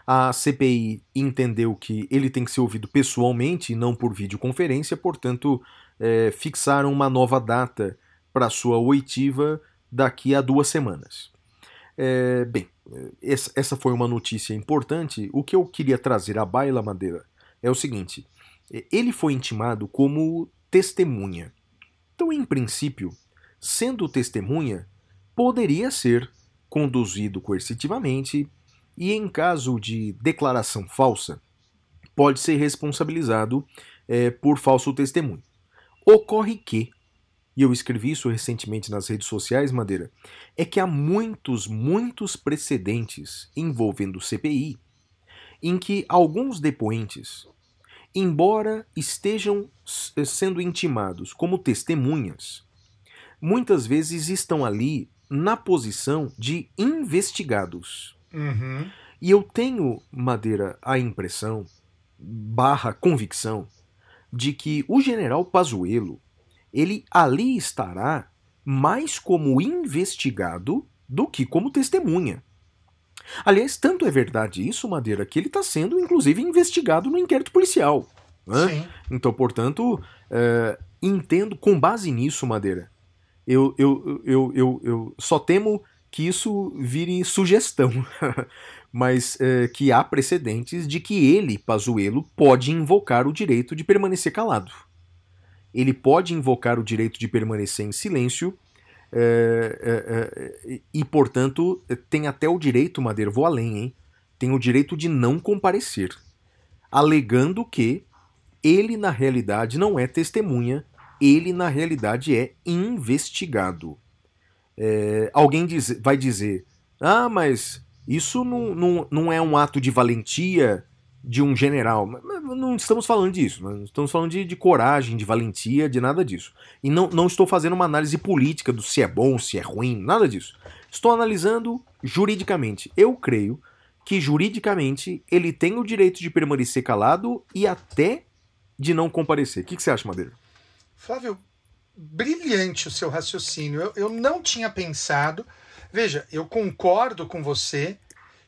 A CPI entendeu que ele tem que ser ouvido pessoalmente e não por videoconferência, portanto, é, fixaram uma nova data para sua oitiva daqui a duas semanas. É, bem, essa foi uma notícia importante. O que eu queria trazer à baila, Madeira, é o seguinte: ele foi intimado como testemunha. Então, em princípio, sendo testemunha, poderia ser conduzido coercitivamente e, em caso de declaração falsa, pode ser responsabilizado é, por falso testemunho. Ocorre que, e eu escrevi isso recentemente nas redes sociais, Madeira, é que há muitos, muitos precedentes envolvendo CPI em que alguns depoentes, embora estejam sendo intimados como testemunhas, muitas vezes estão ali na posição de investigados. Uhum. E eu tenho, Madeira, a impressão, barra convicção, de que o general Pazuello, ele ali estará mais como investigado do que como testemunha. Aliás, tanto é verdade isso, Madeira, que ele está sendo, inclusive, investigado no inquérito policial. né? Sim. Então, portanto, é, entendo, com base nisso, Madeira, eu, eu, eu, eu, eu só temo que isso vire sugestão, mas é, que há precedentes de que ele, Pazuello, pode invocar o direito de permanecer calado. Ele pode invocar o direito de permanecer em silêncio é, é, é, e, portanto, tem até o direito, Madeira, vou além, hein? Tem o direito de não comparecer, alegando que ele, na realidade, não é testemunha, ele, na realidade, é investigado. É, alguém diz- vai dizer: ah, mas isso não, não, não é um ato de valentia de um general. Não estamos falando disso, não estamos falando de, de coragem, de valentia, de nada disso. E não, não estou fazendo uma análise política do se é bom, se é ruim, nada disso. Estou analisando juridicamente. Eu creio que juridicamente ele tem o direito de permanecer calado e até de não comparecer. O que, que você acha, Madeira? Flávio, brilhante o seu raciocínio. Eu, eu não tinha pensado. Veja, eu concordo com você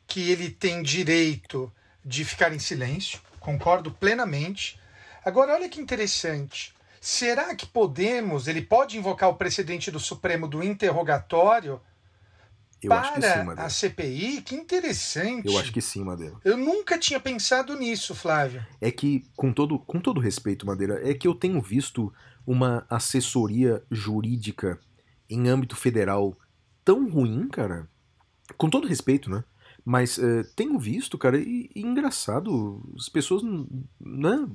que ele tem direito de ficar em silêncio, concordo plenamente. Agora, olha que interessante. Será que podemos, ele pode invocar o precedente do Supremo do interrogatório Eu acho que sim, para Madeira. a CPI? Que interessante. Eu acho que sim, Madeira. Eu nunca tinha pensado nisso, Flávio. É que, com todo, com todo respeito, Madeira, é que eu tenho visto uma assessoria jurídica em âmbito federal tão ruim, cara. Com todo respeito, né? Mas eh, tenho visto, cara, e, e engraçado, as pessoas, né?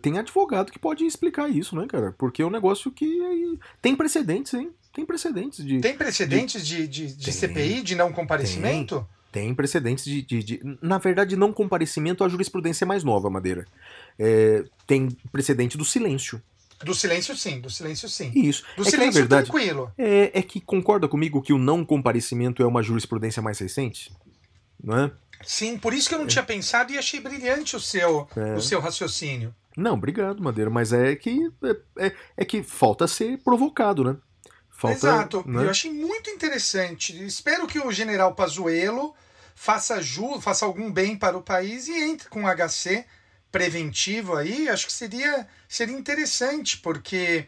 Tem advogado que pode explicar isso, né, cara? Porque é um negócio que eh, tem precedentes, hein? Tem precedentes de. Tem precedentes de, de, de Tem. CPI, de não comparecimento? Tem precedentes de, de- de- Na verdade, não comparecimento à jurisprudência é mais nova, Madeira. É, tem precedente do silêncio. Do silêncio, sim. Do silêncio, sim. Isso. Do é que, silêncio, verdade, tranquilo. é, é que concorda comigo que o não comparecimento é uma jurisprudência mais recente? Não é? Sim, por isso que eu não tinha pensado e achei brilhante o seu, É. o seu raciocínio. Não, obrigado, Madeira, mas é que é, é- é que falta ser provocado, né? Falta, Exato. né? Eu achei muito interessante. Espero que o general Pazuello faça, ju, faça algum bem para o país e entre com um HC preventivo aí. Acho que seria, seria interessante, porque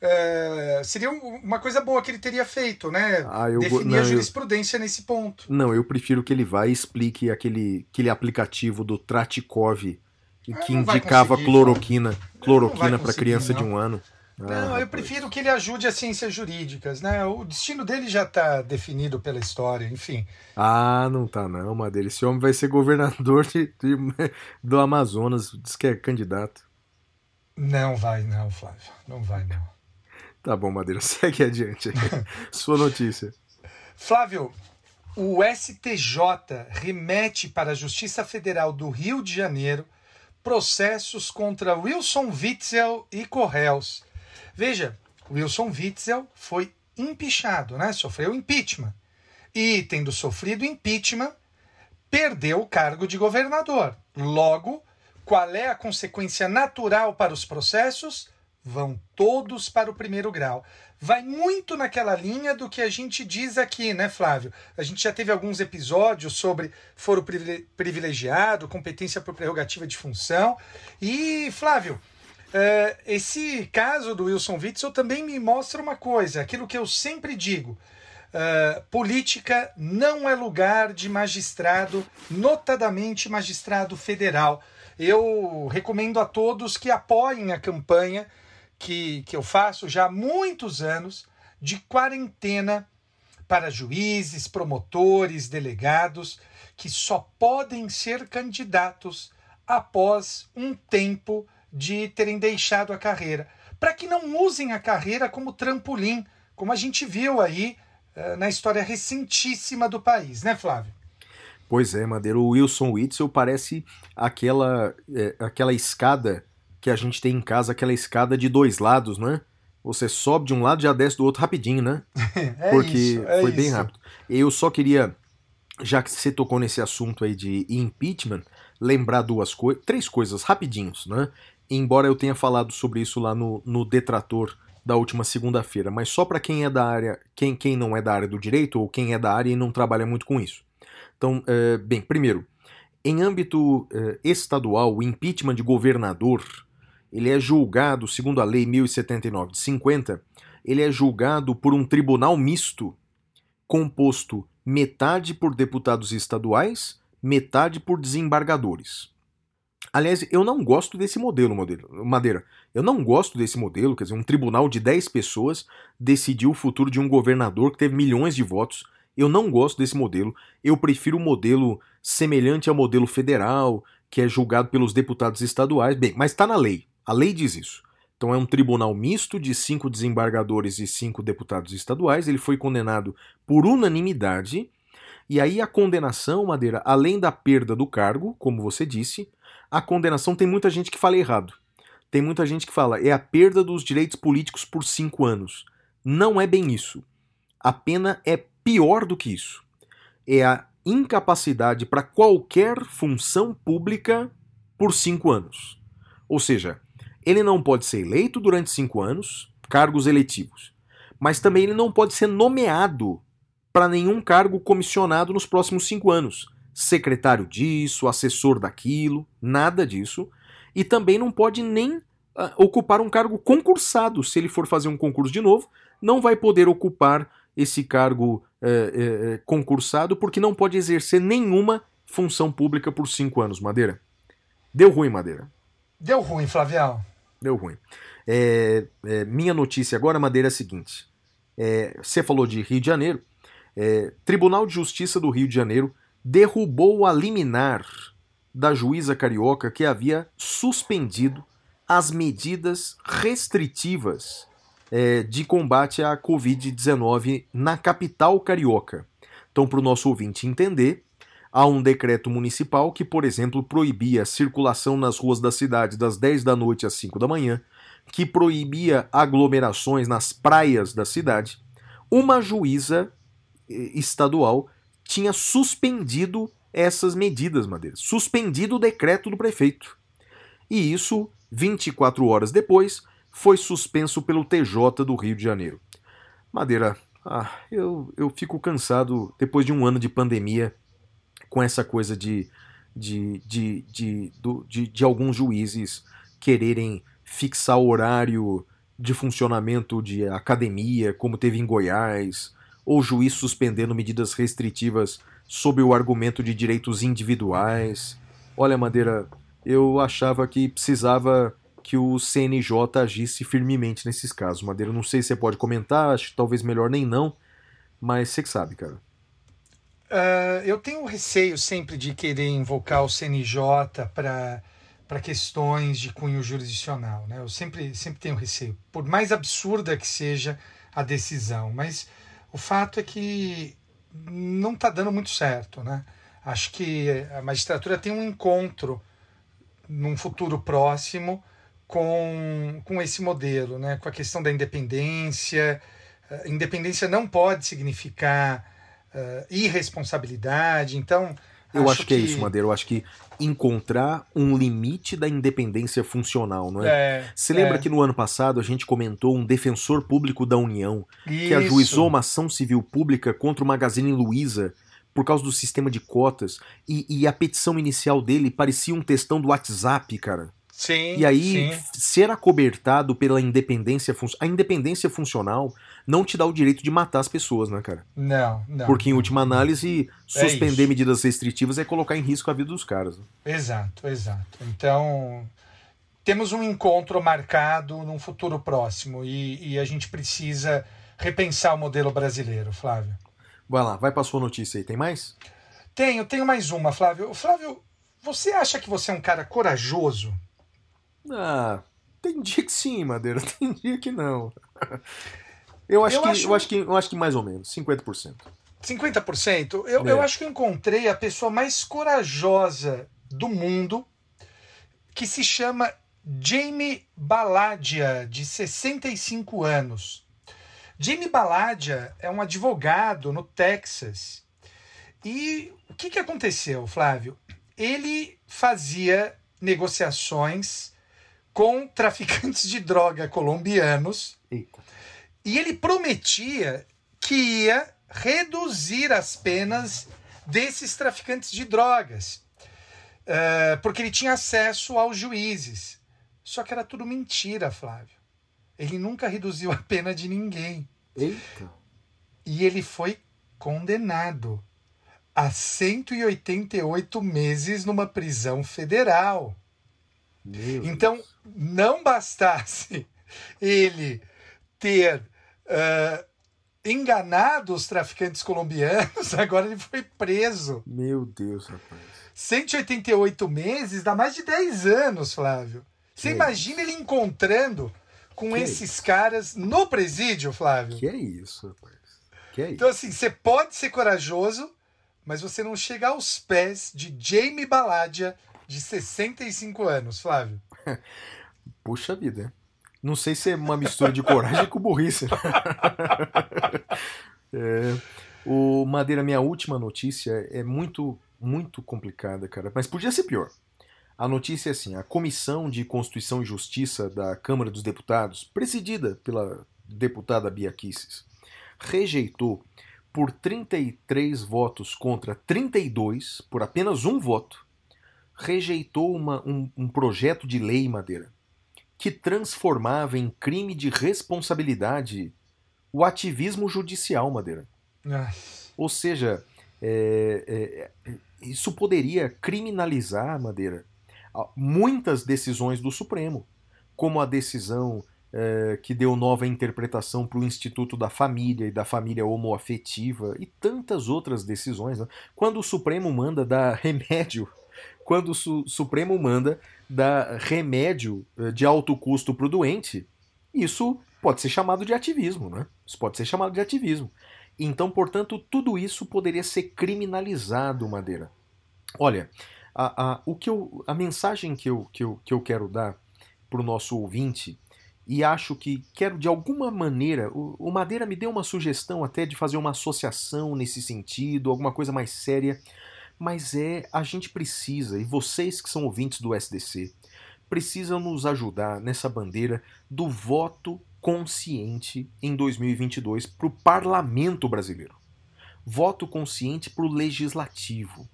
eh, seria um- uma coisa boa que ele teria feito, né? Ah, eu Definir não, a eu- jurisprudência nesse ponto. Não, eu prefiro que ele vá e explique aquele, aquele aplicativo do Tratikov que Ah, indicava cloroquina, Não cloroquina para criança de não. um ano. Não, Ah, eu prefiro que ele ajude as ciências jurídicas, né? O destino dele já está definido pela história, enfim. Ah, não tá não, Madeira. Esse homem vai ser governador de- de- do Amazonas, diz que é candidato. Não vai não, Flávio. Não vai não. Tá bom, Madeira, segue adiante. Sua notícia. Flávio, o STJ remete para a Justiça Federal do Rio de Janeiro processos contra Wilson Witzel e Correios. Veja, Wilson Witzel foi impeachado, né? Sofreu impeachment. E, tendo sofrido impeachment, perdeu o cargo de governador. Logo, qual é a consequência natural para os processos? Vão todos para o primeiro grau. Vai muito naquela linha do que a gente diz aqui, né, Flávio? A gente já teve alguns episódios sobre foro privile- privilegiado, competência por prerrogativa de função. E, Flávio, eh, esse caso do Wilson Witzel também me mostra uma coisa, aquilo que eu sempre digo. Uh, política não é lugar de magistrado, notadamente magistrado federal. Eu recomendo a todos que apoiem a campanha que, que eu faço já há muitos anos de quarentena para juízes, promotores, delegados, que só podem ser candidatos após um tempo de terem deixado a carreira. Para que não usem a carreira como trampolim, como a gente viu aí eh, na história recentíssima do país, né, Flávio? Pois é, Madeira, o Wilson Witzel parece aquela, é, aquela escada que a gente tem em casa, aquela escada de dois lados, né? Você sobe de um lado e já desce do outro rapidinho, né? É Porque isso, é foi bem isso. rápido. Eu só queria, já que você tocou nesse assunto aí de impeachment, lembrar duas coisas, três coisas rapidinhos, né? Embora eu tenha falado sobre isso lá no, no Detrator da última segunda-feira, mas só para quem é da área, quem, quem não é da área do direito ou quem é da área e não trabalha muito com isso. Então, eh, bem, primeiro, em âmbito eh, estadual, o impeachment de governador, ele é julgado, segundo a lei 1079 de 50, ele é julgado por um tribunal misto composto metade por deputados estaduais, metade por desembargadores. Aliás, eu não gosto desse modelo, Madeira. Eu não gosto desse modelo, quer dizer, um tribunal de 10 pessoas decidiu o futuro de um governador que teve milhões de votos. Eu não gosto desse modelo. Eu prefiro um modelo semelhante ao modelo federal, que é julgado pelos deputados estaduais. Bem, mas está na lei. A lei diz isso. Então é um tribunal misto de cinco desembargadores e cinco deputados estaduais. Ele foi condenado por unanimidade. E aí a condenação, Madeira, além da perda do cargo, como você disse, a condenação tem muita gente que fala errado. Tem muita gente que fala é a perda dos direitos políticos por cinco anos. Não é bem isso. A pena é pior do que isso. É a incapacidade para qualquer função pública por cinco anos. Ou seja, ele não pode ser eleito durante cinco anos, cargos eletivos, mas também ele não pode ser nomeado para nenhum cargo comissionado nos próximos cinco anos. Secretário disso, assessor daquilo, nada disso. E também não pode nem ah, ocupar um cargo concursado. Se ele for fazer um concurso de novo, não vai poder ocupar esse cargo eh, eh, concursado porque não pode exercer nenhuma função pública por cinco anos, Madeira. Deu ruim, Madeira. Deu ruim, Flavião. Deu ruim. É, é, minha notícia agora, Madeira, é a seguinte. É, você falou de Rio de Janeiro. É, Tribunal de Justiça do Rio de Janeiro derrubou a liminar da juíza carioca que havia suspendido as medidas restritivas é, de combate à Covid-19 na capital carioca. Então, para o nosso ouvinte entender, há um decreto municipal que, por exemplo, proibia a circulação nas ruas da cidade das 10 da noite às 5 da manhã, que proibia aglomerações nas praias da cidade. Uma juíza eh, estadual tinha suspendido essas medidas, Madeira. Suspendido o decreto do prefeito. E isso, 24 horas depois, foi suspenso pelo TJ do Rio de Janeiro. Madeira, ah, eu, eu fico cansado, depois de um ano de pandemia, com essa coisa de, de, de, de, de, de alguns juízes quererem fixar horário de funcionamento de academia, como teve em Goiás, ou juiz suspendendo medidas restritivas sob o argumento de direitos individuais. Olha, Madeira, eu achava que precisava que o CNJ agisse firmemente nesses casos. Madeira, não sei se você pode comentar, acho que talvez melhor nem não, mas você que sabe, cara. Ah, eu tenho receio sempre de querer invocar o CNJ para para questões de cunho jurisdicional, né? Eu sempre sempre tenho receio, por mais absurda que seja a decisão, mas o fato é que não está dando muito certo, né? Acho que a magistratura tem um encontro num futuro próximo com, com esse modelo, né? com a questão da independência. Uh, independência não pode significar uh, irresponsabilidade, então. Eu acho, que, é isso, Madeira. Eu acho que encontrar um limite da independência funcional, não é? É, Você lembra é. que no ano passado a gente comentou um defensor público da União que Isso. ajuizou uma ação civil pública contra o Magazine Luiza por causa do sistema de cotas e, e a petição inicial dele parecia um textão do WhatsApp, cara. Sim, E aí, sim. ser acobertado pela independência funcional. A independência funcional não te dá o direito de matar as pessoas, né, cara? Não, não. Porque, em última análise, É suspender isso. medidas restritivas é colocar em risco a vida dos caras. né? Exato, exato. Então, temos um encontro marcado num futuro próximo e, e a gente precisa repensar o modelo brasileiro, Flávio. Vai lá, vai pra sua notícia aí. Tem mais? Tenho, tenho mais uma, Flávio. Flávio, você acha que você é um cara corajoso? Ah, tem dia que sim, Madeira. Tem dia que não. Eu acho, Eu que, acho- eu acho que eu acho que mais ou menos, 50%. 50%? Eu, É. eu acho que eu encontrei a pessoa mais corajosa do mundo, que se chama Jamie Baladia, de 65 anos. Jamie Baladia é um advogado no Texas. E o que, que aconteceu, Flávio? Ele fazia negociações com traficantes de droga colombianos Eita. E ele prometia que ia reduzir as penas desses traficantes de drogas, eh, porque ele tinha acesso aos juízes. Só que era tudo mentira, Flávio. Ele nunca reduziu a pena de ninguém. Eita. E ele foi condenado a 188 meses numa prisão federal. Meu Então, não bastasse ele ter ah, enganado os traficantes colombianos, agora ele foi preso. Meu Deus, rapaz. 188 meses dá mais de 10 anos, Flávio. Você Que imagina ele encontrando com Que esses caras no presídio, Flávio? Que é isso, rapaz? Que é isso? Então, assim, você pode ser corajoso, mas você não chega aos pés de Jamie Baladia, de 65 anos, Flávio. Puxa vida. Não sei se é uma mistura de coragem com burrice. É, o Madeira, minha última notícia é muito, muito complicada, cara. Mas podia ser pior. A notícia é assim: a Comissão de Constituição e Justiça da Câmara dos Deputados, presidida pela deputada Bia Kicis, rejeitou por 33 votos contra 32, por apenas um voto, rejeitou uma- um- um projeto de lei, Madeira, que transformava em crime de responsabilidade o ativismo judicial, Madeira. Ah, Ou seja, é, é, isso poderia criminalizar, Madeira, muitas decisões do Supremo, como a decisão é, que deu nova interpretação para o Instituto da Família e da Família Homoafetiva e tantas outras decisões. né? Quando o Supremo manda dar remédio, quando o Su- Supremo manda dar remédio eh, de alto custo para o doente, isso pode ser chamado de ativismo, né? Isso pode ser chamado de ativismo. Então, portanto, tudo isso poderia ser criminalizado, Madeira. Olha, a, a, o que eu, a mensagem que eu, que eu, que eu quero dar para o nosso ouvinte, e acho que quero de alguma maneira. O, o Madeira me deu uma sugestão até de fazer uma associação nesse sentido, alguma coisa mais séria, mas é a gente precisa, e vocês que são ouvintes do SDC, precisam nos ajudar nessa bandeira do voto consciente em 2022 para o parlamento brasileiro. Voto consciente para o legislativo.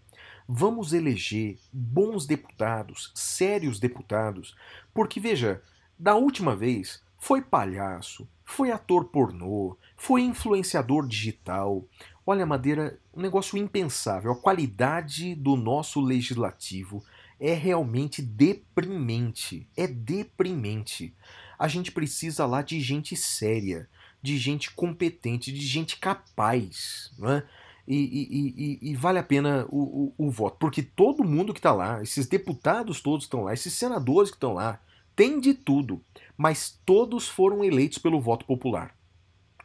Vamos eleger bons deputados, sérios deputados, porque veja, da última vez foi palhaço, foi ator pornô, foi influenciador digital. Olha, Madeira, um negócio impensável. A qualidade do nosso legislativo é realmente deprimente. É deprimente. A gente precisa lá de gente séria, de gente competente, de gente capaz, não é? E, e- e- e vale a pena o, o- o voto, porque todo mundo que está lá, esses deputados todos estão lá, esses senadores que estão lá, tem de tudo, mas todos foram eleitos pelo voto popular.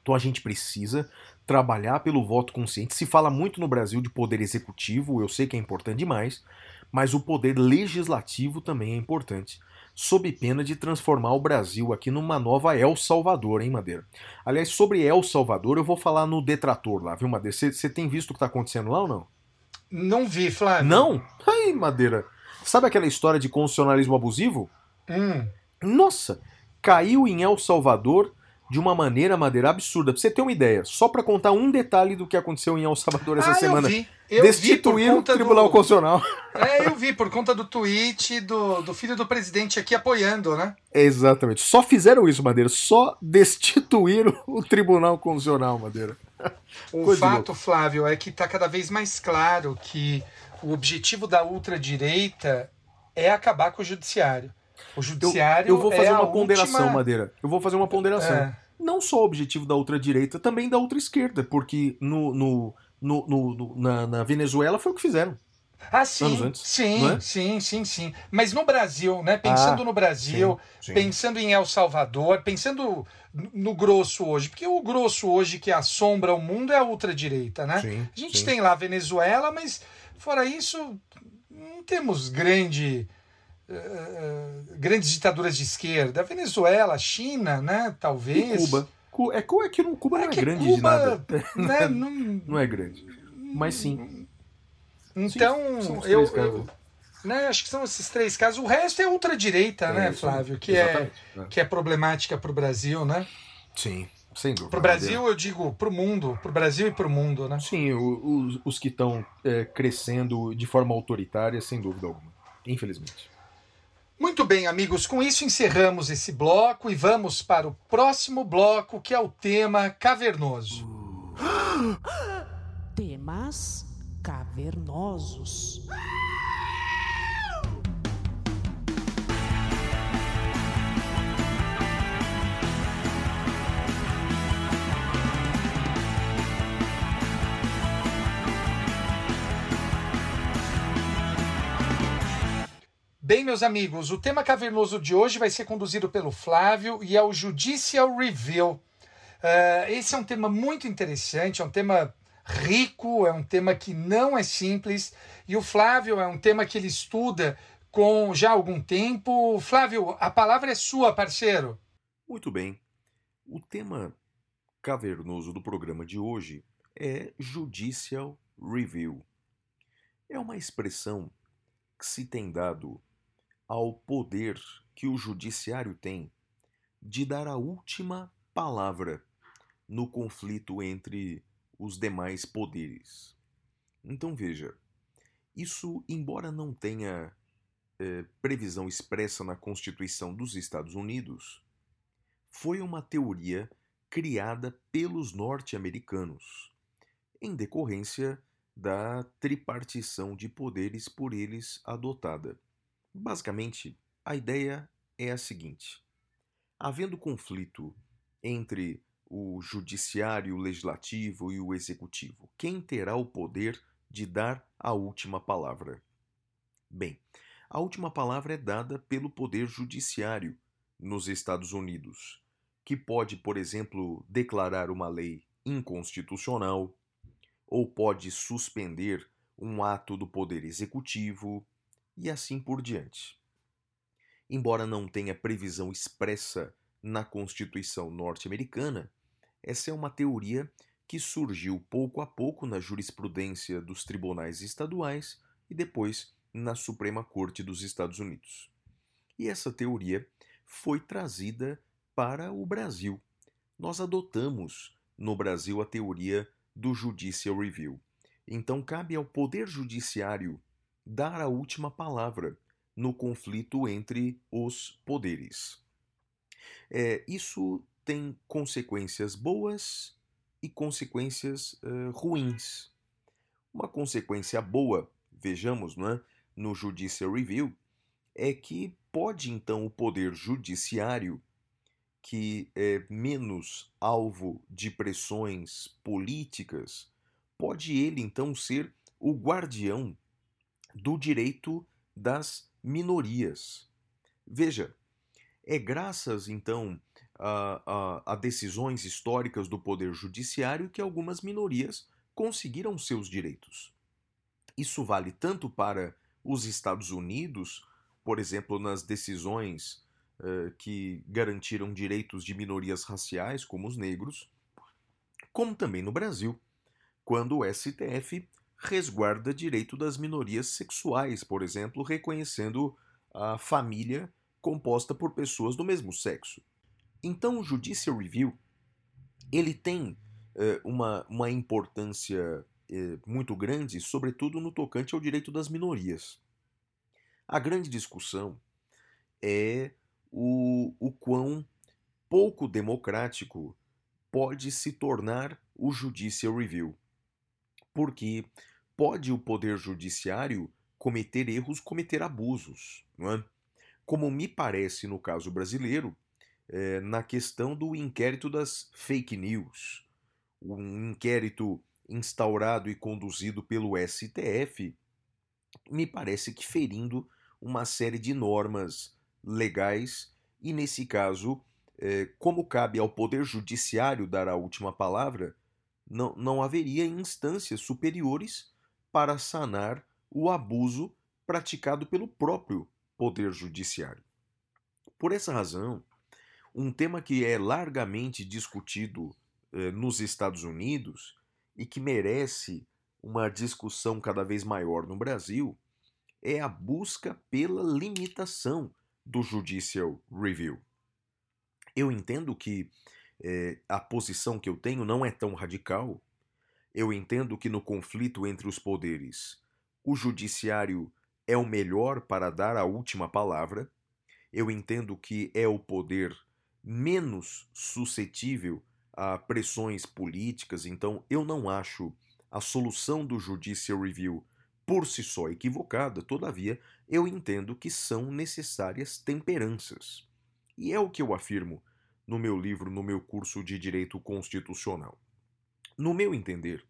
Então a gente precisa trabalhar pelo voto consciente. Se fala muito no Brasil de poder executivo, eu sei que é importante demais, mas o poder legislativo também é importante, sob pena de transformar o Brasil aqui numa nova El Salvador, hein, Madeira? Aliás, sobre El Salvador, eu vou falar no detrator lá, viu, Madeira? Você tem visto o que está acontecendo lá ou não? Não vi, Flávio. Não? Ai, Madeira. Sabe aquela história de constitucionalismo abusivo? Hum. Nossa, caiu em El Salvador de uma maneira, Madeira, absurda. Pra você ter uma ideia, só pra contar um detalhe do que aconteceu em El Salvador essa ah, semana. eu vi. Eu Destituir o Tribunal do... Constitucional. É, eu vi, por conta do tweet do, do filho do presidente aqui apoiando, né? Exatamente. Só fizeram isso, Madeira. Só destituíram o Tribunal Constitucional, Madeira. O Coisa fato, Flávio, é que está cada vez mais claro que o objetivo da ultradireita é acabar com o judiciário. O Eu, judiciário eu vou fazer é uma ponderação, última... Madeira. Eu vou fazer uma ponderação. É. Não só o objetivo da ultradireita, também da ultra-esquerda, porque no, no, no, no- na, na Venezuela foi o que fizeram. Ah, Anos sim, antes, sim, é? sim, sim, sim. Mas no Brasil, né? Pensando Ah, no Brasil, sim, sim. pensando em El Salvador, pensando no- grosso hoje, porque o grosso hoje que assombra o mundo é a ultradireita, né? Sim, a gente tem lá a Venezuela, mas fora isso, não temos grande, eh, grandes ditaduras de esquerda. Venezuela, China, né? E Talvez. Cuba. Cu- É, é que não- Cuba não é que grande de Cuba, nada. Né, não- Não é grande. Mas sim. Então, são os eu, três casos. eu- né, acho que são esses três casos. O resto é ultradireita, né, isso, Flávio? Que é, é. que é problemática para o Brasil, né? Sim, sem dúvida. Para o Brasil, eu digo, para o mundo. Para o Brasil e para o mundo, né? Sim, o- os, os que estão é, crescendo de forma autoritária, sem dúvida alguma. Infelizmente. Muito bem, amigos. Com isso, encerramos esse bloco e vamos para o próximo bloco, que é o tema cavernoso. Temas cavernosos. Bem, meus amigos, o tema cavernoso de hoje vai ser conduzido pelo Flávio e é o Judicial Review. Eh, esse é um tema muito interessante, é um tema rico, é um tema que não é simples e o Flávio é um tema que ele estuda com já algum tempo. Flávio, a palavra é sua, parceiro. Muito bem. O tema cavernoso do programa de hoje é Judicial Review. É uma expressão que se tem dado ao poder que o judiciário tem de dar a última palavra no conflito entre os demais poderes. Então veja, isso, embora não tenha eh, previsão expressa na Constituição dos Estados Unidos, foi uma teoria criada pelos norte-americanos, em decorrência da tripartição de poderes por eles adotada. Basicamente, a ideia é a seguinte: havendo conflito entre o judiciário, o legislativo e o executivo, quem terá o poder de dar a última palavra? Bem, a última palavra é dada pelo poder judiciário nos Estados Unidos, que pode, por exemplo, declarar uma lei inconstitucional ou pode suspender um ato do poder executivo e assim por diante. Embora não tenha previsão expressa na Constituição norte-americana, essa é uma teoria que surgiu pouco a pouco na jurisprudência dos tribunais estaduais e depois na Suprema Corte dos Estados Unidos. E essa teoria foi trazida para o Brasil. Nós adotamos no Brasil a teoria do Judicial Review. Então cabe ao Poder Judiciário dar a última palavra no conflito entre os poderes. É, isso tem consequências boas e consequências eh, ruins. Uma consequência boa, vejamos, não é? no Judicial Review é que pode então o poder judiciário, que é menos alvo de pressões políticas, pode ele então ser o guardião do direito das minorias. Veja, é graças então a, a, a, decisões históricas do Poder Judiciário que algumas minorias conseguiram seus direitos. Isso vale tanto para os Estados Unidos, por exemplo, nas decisões uh, que garantiram direitos de minorias raciais, como os negros, como também no Brasil, quando o STF resguarda direito das minorias sexuais, por exemplo, reconhecendo a família composta por pessoas do mesmo sexo. Então, o Judicial Review ele tem eh, uma, uma importância eh, muito grande, sobretudo no tocante ao direito das minorias. A grande discussão é o, o quão pouco democrático pode se tornar o Judicial Review. Porque pode o Poder Judiciário cometer erros, cometer abusos, não é? Como me parece no caso brasileiro, é, na questão do inquérito das fake news. Um inquérito instaurado e conduzido pelo STF, me parece que ferindo uma série de normas legais, e nesse caso, é, como cabe ao Poder Judiciário dar a última palavra, não, não haveria instâncias superiores para sanar o abuso praticado pelo próprio Poder Judiciário. Por essa razão, um tema que é largamente discutido eh, nos Estados Unidos e que merece uma discussão cada vez maior no Brasil é a busca pela limitação do Judicial Review. Eu entendo que eh, a posição que eu tenho não é tão radical. Eu entendo que no conflito entre os poderes, o judiciário é o melhor para dar a última palavra. Eu entendo que é o poder menos suscetível a pressões políticas, então eu não acho a solução do Judicial Review por si só equivocada, todavia eu entendo que são necessárias temperanças. E é o que eu afirmo no meu livro, no meu curso de Direito Constitucional. No meu entender,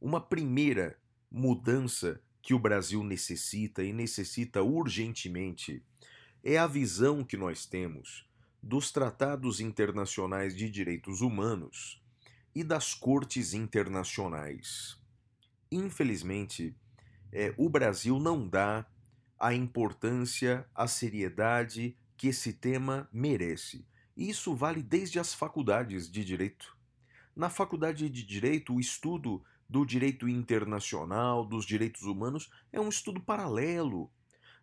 uma primeira mudança que o Brasil necessita e necessita urgentemente é a visão que nós temos dos tratados internacionais de direitos humanos e das cortes internacionais. Infelizmente, é, o Brasil não dá a importância, a seriedade que esse tema merece. E isso vale desde as faculdades de direito. Na faculdade de direito, o estudo do direito internacional, dos direitos humanos, é um estudo paralelo.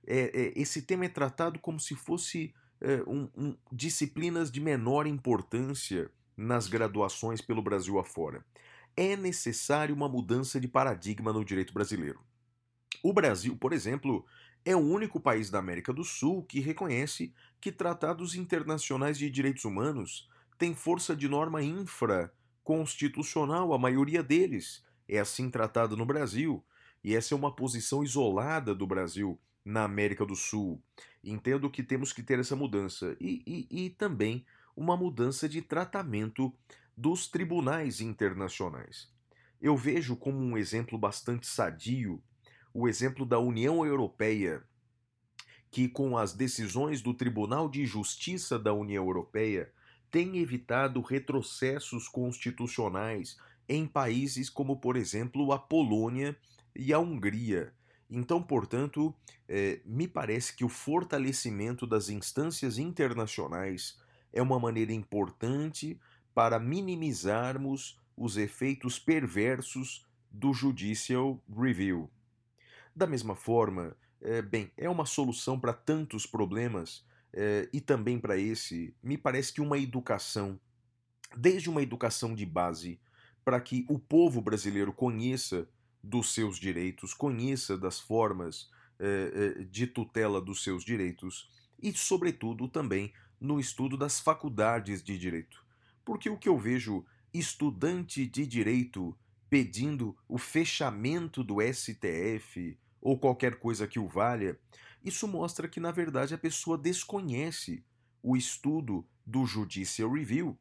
É, é, esse tema é tratado como se fosse é, um, um, disciplinas de menor importância nas graduações pelo Brasil afora. É necessário uma mudança de paradigma no direito brasileiro. O Brasil, por exemplo, é o único país da América do Sul que reconhece que tratados internacionais de direitos humanos têm força de norma infraconstitucional, a maioria deles é assim tratado no Brasil, e essa é uma posição isolada do Brasil na América do Sul. Entendo que temos que ter essa mudança e, e, e também uma mudança de tratamento dos tribunais internacionais. Eu vejo como um exemplo bastante sadio o exemplo da União Europeia, que, com as decisões do Tribunal de Justiça da União Europeia, tem evitado retrocessos constitucionais em países como, por exemplo, a Polônia e a Hungria, então, portanto, é, me parece que o fortalecimento das instâncias internacionais é uma maneira importante para minimizarmos os efeitos perversos do Judicial Review. Da mesma forma, é, bem, é uma solução para tantos problemas é, e também para esse, me parece que uma educação, desde uma educação de base, para que o povo brasileiro conheça dos seus direitos, conheça das formas eh, de tutela dos seus direitos e, sobretudo, também no estudo das faculdades de direito. Porque o que eu vejo estudante de direito pedindo o fechamento do STF ou qualquer coisa que o valha, isso mostra que, na verdade, a pessoa desconhece o estudo do Judicial Review,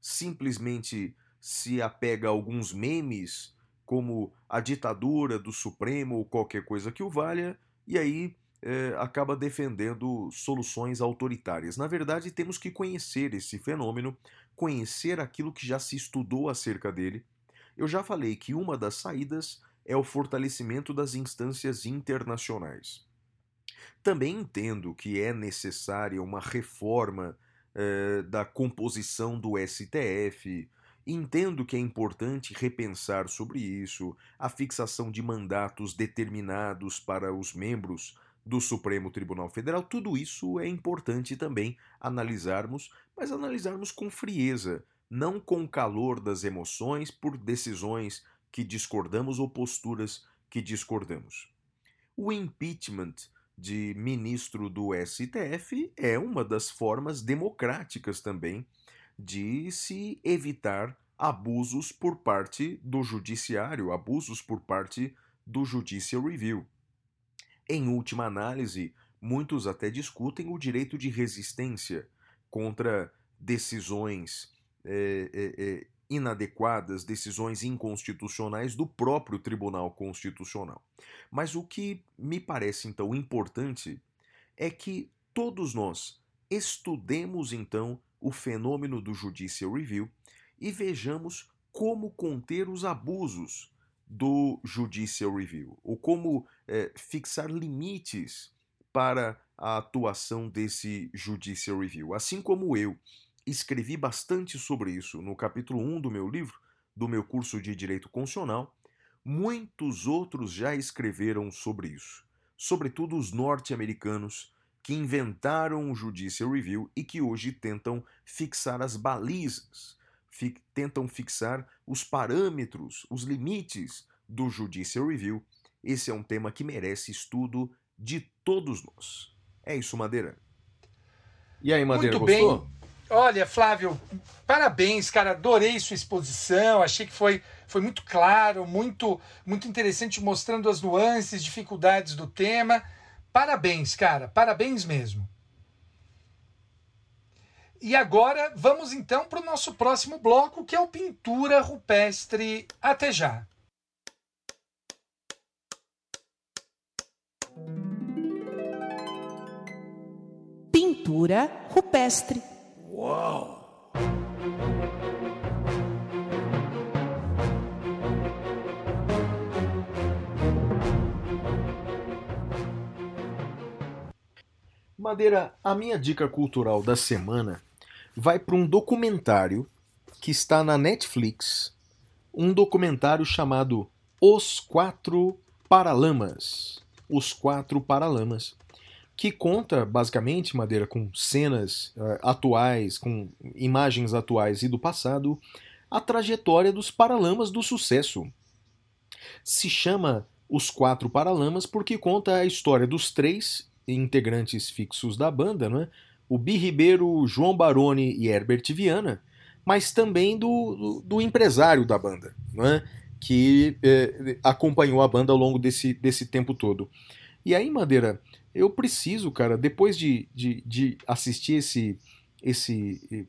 simplesmente se apega a alguns memes, como a ditadura do Supremo ou qualquer coisa que o valha, e aí é, acaba defendendo soluções autoritárias. Na verdade, temos que conhecer esse fenômeno, conhecer aquilo que já se estudou acerca dele. Eu já falei que uma das saídas é o fortalecimento das instâncias internacionais. Também entendo que é necessária uma reforma eh, da composição do STF. Entendo que é importante repensar sobre isso, a fixação de mandatos determinados para os membros do Supremo Tribunal Federal. Tudo isso é importante também analisarmos, mas analisarmos com frieza, não com calor das emoções por decisões que discordamos ou posturas que discordamos. O impeachment de ministro do STF é uma das formas democráticas também de se evitar abusos por parte do judiciário, abusos por parte do Judicial Review. Em última análise, muitos até discutem o direito de resistência contra decisões é, é, é, inadequadas, decisões inconstitucionais do próprio Tribunal Constitucional. Mas o que me parece então importante é que todos nós estudemos então o fenômeno do Judicial Review e vejamos como conter os abusos do Judicial Review, ou como é, fixar limites para a atuação desse Judicial Review. Assim como eu escrevi bastante sobre isso no capítulo 1 do meu livro, do meu curso de Direito Constitucional, muitos outros já escreveram sobre isso, sobretudo os norte-americanos que inventaram o Judicial Review e que hoje tentam fixar as balizas, fi tentam fixar os parâmetros, os limites do Judicial Review. Esse é um tema que merece estudo de todos nós. É isso, Madeira. E aí, Madeira, Muito gostou? bem. Olha, Flávio, parabéns, cara. Adorei sua exposição. Achei que foi, foi muito claro, muito, muito interessante, mostrando as nuances, dificuldades do tema. Parabéns, cara. Parabéns mesmo. E agora vamos então para o nosso próximo bloco, que é o Pintura Rupestre. Até já. Pintura rupestre. Madeira, a minha dica cultural da semana vai para um documentário que está na Netflix, um documentário chamado Os Quatro Paralamas. Os Quatro Paralamas, que conta basicamente, Madeira, com cenas eh, atuais, com imagens atuais e do passado, a trajetória dos Paralamas do sucesso. Se chama Os Quatro Paralamas porque conta a história dos três integrantes fixos da banda, né? o Bi Ribeiro, João Baroni e Herbert Viana, mas também do, do, do empresário da banda, né? que eh, acompanhou a banda ao longo desse, desse tempo todo. E aí, Madeira, eu preciso, cara, depois de, de, de assistir esse, esse,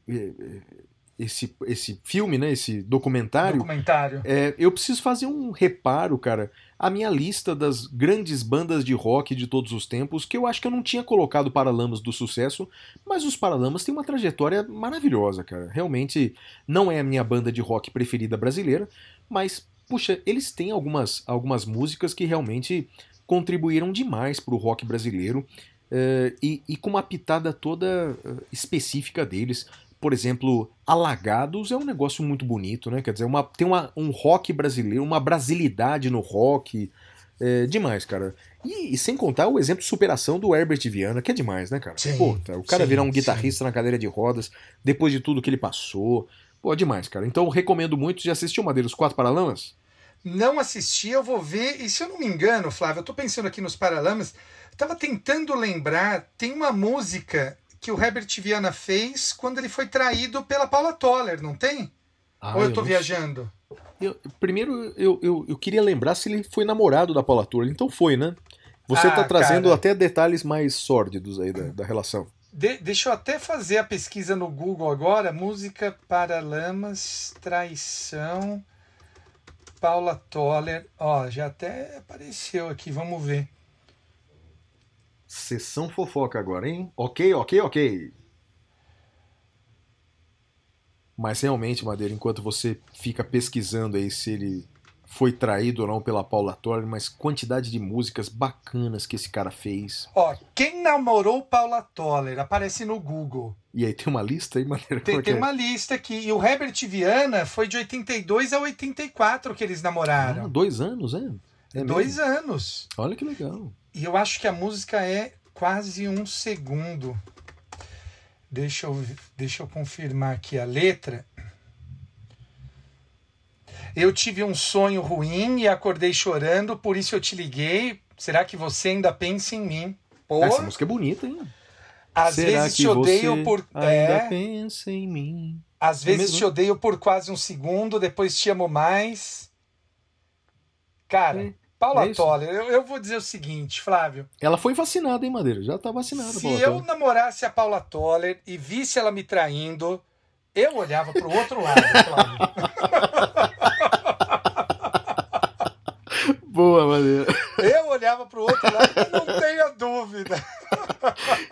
esse, esse filme, né, esse documentário, Documentário. é, eu preciso fazer um reparo, cara, a minha lista das grandes bandas de rock de todos os tempos, que eu acho que eu não tinha colocado Paralamas do sucesso, mas os Paralamas têm uma trajetória maravilhosa, cara. Realmente não é a minha banda de rock preferida brasileira, mas, puxa, eles têm algumas, algumas músicas que realmente contribuíram demais para o rock brasileiro eh, e, e com uma pitada toda eh, específica deles por exemplo, Alagados é um negócio muito bonito, né? Quer dizer, uma, tem uma, um rock brasileiro, uma brasilidade no rock. É demais, cara. E, e sem contar o exemplo de superação do Herbert Viana, que é demais, né, cara? Sim, o cara sim, virar um sim. guitarrista na cadeira de rodas, depois de tudo que ele passou. Pô, demais, cara. Então recomendo muito. Já assistiu Madeira os Quatro Paralamas? Não assisti, eu vou ver. E se eu não me engano, Flávio, eu tô pensando aqui nos Paralamas, tava tentando lembrar, tem uma música que o Herbert Viana fez quando ele foi traído pela Paula Toller, não tem? Ah, Ou eu tô viajando? Eu- primeiro, eu, eu, eu queria lembrar se ele foi namorado da Paula Toller. Então foi, né? Você Ah, tá trazendo cara. até detalhes mais sórdidos aí da, da relação. De- deixa eu até fazer a pesquisa no Google agora. Música para lamas, traição, Paula Toller. Ó, já até apareceu aqui, vamos ver. Sessão fofoca agora, hein? Ok, ok, ok. Mas realmente, Madeira, enquanto você fica pesquisando aí se ele foi traído ou não pela Paula Toller, mas quantidade de músicas bacanas que esse cara fez. Ó, quem namorou Paula Toller? Aparece no Google. E aí tem uma lista aí, Madeira? Tem, tem é? uma lista aqui. E o Herbert Viana foi de 82 a 84 que eles Ah, namoraram. dois anos, é? É Dois mesmo? anos. Olha que legal. E eu acho que a música é quase um segundo. Deixa eu, deixa eu confirmar aqui a letra. Eu tive um sonho ruim e acordei chorando, por isso eu te liguei. Será que você ainda pensa em mim? Pô, Essa música é bonita, hein? às Será vezes que te odeio você por. Ainda É, pensa em mim. às vezes mesmo? te odeio por quase um segundo, depois te amo mais. Cara, É, Paula é. Toller, eu, eu vou dizer o seguinte, Flávio. Ela foi vacinada, hein, Madeira? Já tá vacinada. Se Paula eu Toller. namorasse a Paula Toller e visse ela me traindo, eu olhava pro outro lado, Flávio. Boa, Madeira. Eu olhava pro outro lado, não tenha dúvida.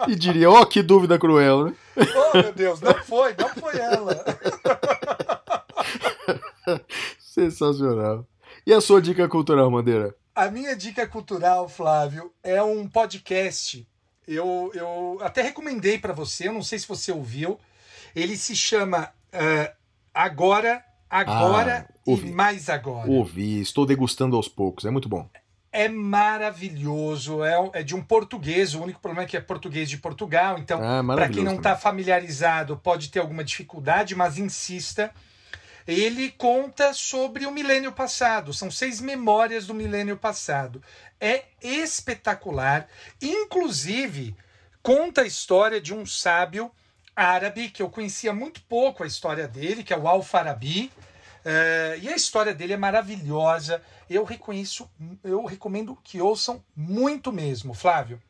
E diria, ó, que dúvida cruel, né? Oh, meu Deus, não foi, não foi ela. Sensacional. E a sua dica cultural, Madeira? A minha dica cultural, Flávio, é um podcast. Eu, eu até recomendei para você, eu não sei se você ouviu. Ele se chama eh, Agora, Agora Ah, e ouvi. Mais Agora. Ouvi, estou degustando aos poucos, é muito bom. É maravilhoso, é, é de um português, o único problema é que é português de Portugal, então Ah, para quem não está familiarizado pode ter alguma dificuldade, mas insista. Ele conta sobre o milênio passado, são seis memórias do milênio passado. É espetacular, inclusive conta a história de um sábio árabe que eu conhecia muito pouco a história dele, que é o Al-Farabi. Eh, e a história dele é maravilhosa. Eu reconheço, eu recomendo que ouçam muito mesmo, Flávio.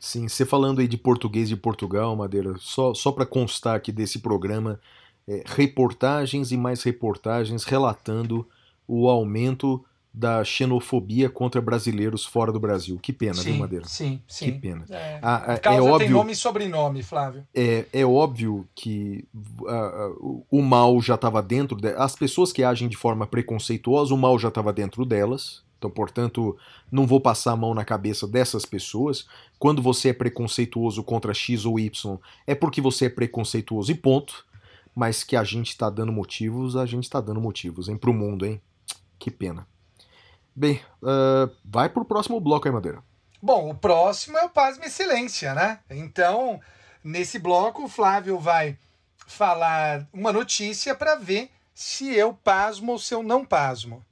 Sim, você falando aí de português de Portugal, Madeira, só, só para constar aqui desse programa, é, reportagens e mais reportagens relatando o aumento da xenofobia contra brasileiros fora do Brasil. Que pena, viu, sim, Madeira? sim, Que sim. pena. É. Ah, ah, A é causa tem óbvio, nome e sobrenome, Flávio. é, é óbvio que ah, ah, o- o mal já estava dentro de, as pessoas que agem de forma preconceituosa, o mal já estava dentro delas. Então, portanto, não vou passar a mão na cabeça dessas pessoas. Quando você é preconceituoso contra X ou Y, é porque você é preconceituoso e ponto. Mas que a gente está dando motivos, a gente está dando motivos, hein, pro mundo, hein? Que pena. Bem, ah, vai pro próximo bloco aí, Madeira. Bom, o próximo é o Pasme Excelência, né? Então, nesse bloco, o Flávio vai falar uma notícia para ver se eu pasmo ou se eu não pasmo.